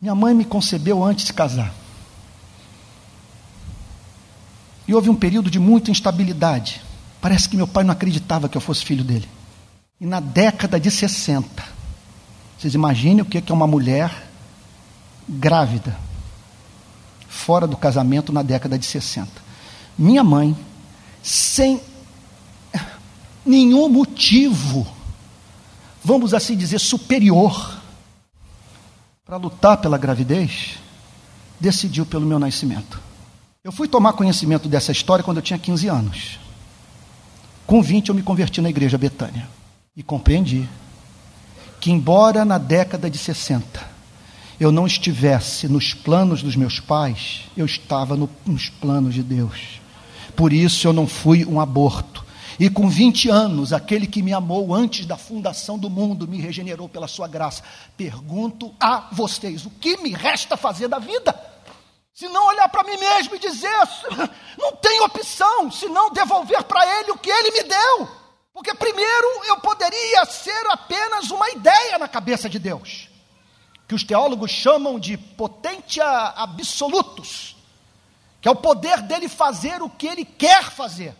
Minha mãe me concebeu antes de casar. E houve um período de muita instabilidade. Parece que meu pai não acreditava que eu fosse filho dele. E na década de 60, vocês imaginem o que é uma mulher grávida, fora do casamento na década de 60. Minha mãe, sem nenhum motivo, vamos assim dizer, superior, para lutar pela gravidez, decidiu pelo meu nascimento. Eu fui tomar conhecimento dessa história quando eu tinha 15 anos. Com 20 eu me converti na igreja Betânia e compreendi que embora na década de 60 eu não estivesse nos planos dos meus pais, eu estava no, nos planos de Deus. Por isso eu não fui um aborto. E com 20 anos, aquele que me amou antes da fundação do mundo me regenerou pela sua graça. Pergunto a vocês: o que me resta fazer da vida? Se não olhar para mim mesmo e dizer, não tem opção, se não devolver para ele o que ele me deu. Porque primeiro eu poderia ser apenas uma ideia na cabeça de Deus, que os teólogos chamam de potentia absolutos, que é o poder dele fazer o que ele quer fazer.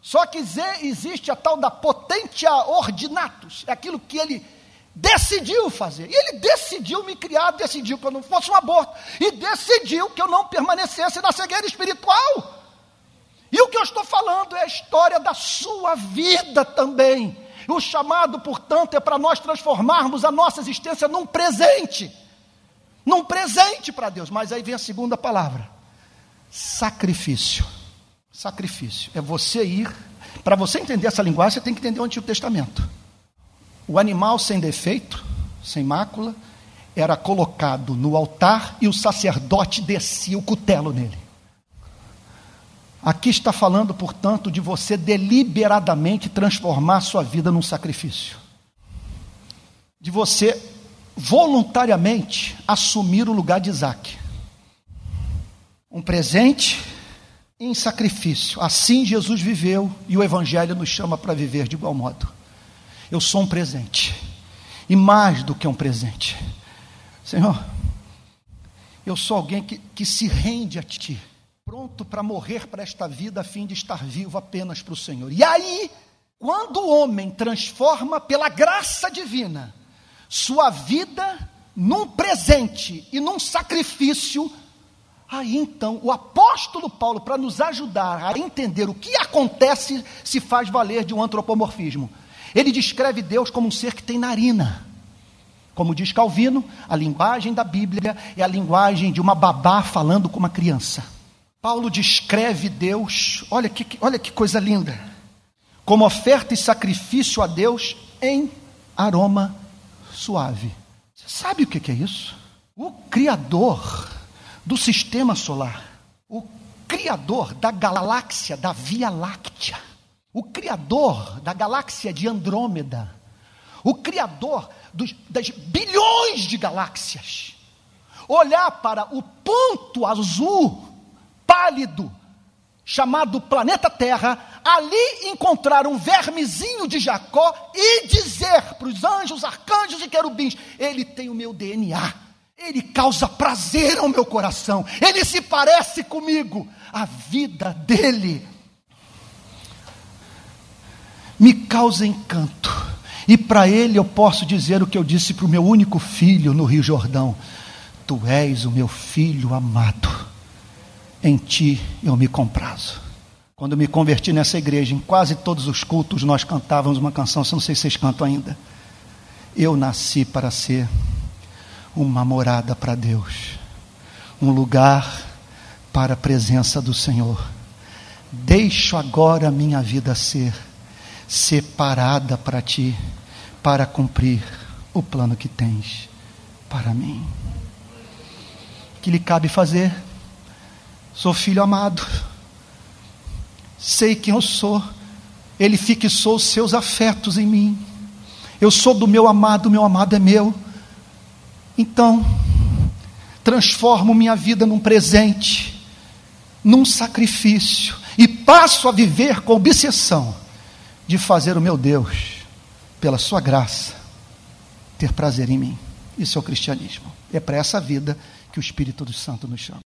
Só que existe a tal da potentia ordinatus, é aquilo que ele decidiu fazer. E ele decidiu me criar, decidiu que eu não fosse um aborto, e decidiu que eu não permanecesse na cegueira espiritual. E o que eu estou falando é a história da sua vida também. O chamado, portanto, é para nós transformarmos a nossa existência num presente. Num presente para Deus. Mas aí vem a segunda palavra: sacrifício. Sacrifício. É você ir. Para você entender essa linguagem, você tem que entender o Antigo Testamento. O animal sem defeito, sem mácula, era colocado no altar e o sacerdote descia o cutelo nele. Aqui está falando, portanto, de você deliberadamente transformar sua vida num sacrifício. De você voluntariamente assumir o lugar de Isaac. Um presente em sacrifício. Assim Jesus viveu e o Evangelho nos chama para viver de igual modo. Eu sou um presente. E mais do que um presente. Senhor, eu sou alguém que, que se rende a Ti pronto para morrer para esta vida a fim de estar vivo apenas para o Senhor. E aí, quando o homem transforma pela graça divina sua vida num presente e num sacrifício, aí então o apóstolo Paulo, para nos ajudar a entender o que acontece, se faz valer de um antropomorfismo. Ele descreve Deus como um ser que tem narina. Como diz Calvino, a linguagem da Bíblia é a linguagem de uma babá falando com uma criança. Paulo descreve Deus, olha que, olha que coisa linda, como oferta e sacrifício a Deus em aroma suave. Você sabe o que é isso? O Criador do sistema solar, o Criador da galáxia da Via Láctea, o Criador da galáxia de Andrômeda, o Criador dos, das bilhões de galáxias, olhar para o ponto azul pálido chamado planeta Terra, ali encontrar um vermezinho de Jacó e dizer para os anjos, arcanjos e querubins: Ele tem o meu DNA, ele causa prazer ao meu coração, ele se parece comigo, a vida dele me causa encanto. E para ele eu posso dizer o que eu disse para o meu único filho no Rio Jordão: Tu és o meu filho amado em ti eu me comprazo. Quando me converti nessa igreja, em quase todos os cultos nós cantávamos uma canção, não sei se vocês cantam ainda. Eu nasci para ser uma morada para Deus, um lugar para a presença do Senhor. Deixo agora minha vida ser separada para ti, para cumprir o plano que tens para mim. Que lhe cabe fazer? Sou filho amado. Sei quem eu sou. Ele fixou seus afetos em mim. Eu sou do meu amado, meu amado é meu. Então, transformo minha vida num presente, num sacrifício, e passo a viver com obsessão de fazer o meu Deus, pela Sua graça, ter prazer em mim. Isso é o cristianismo. É para essa vida que o Espírito Santo nos chama.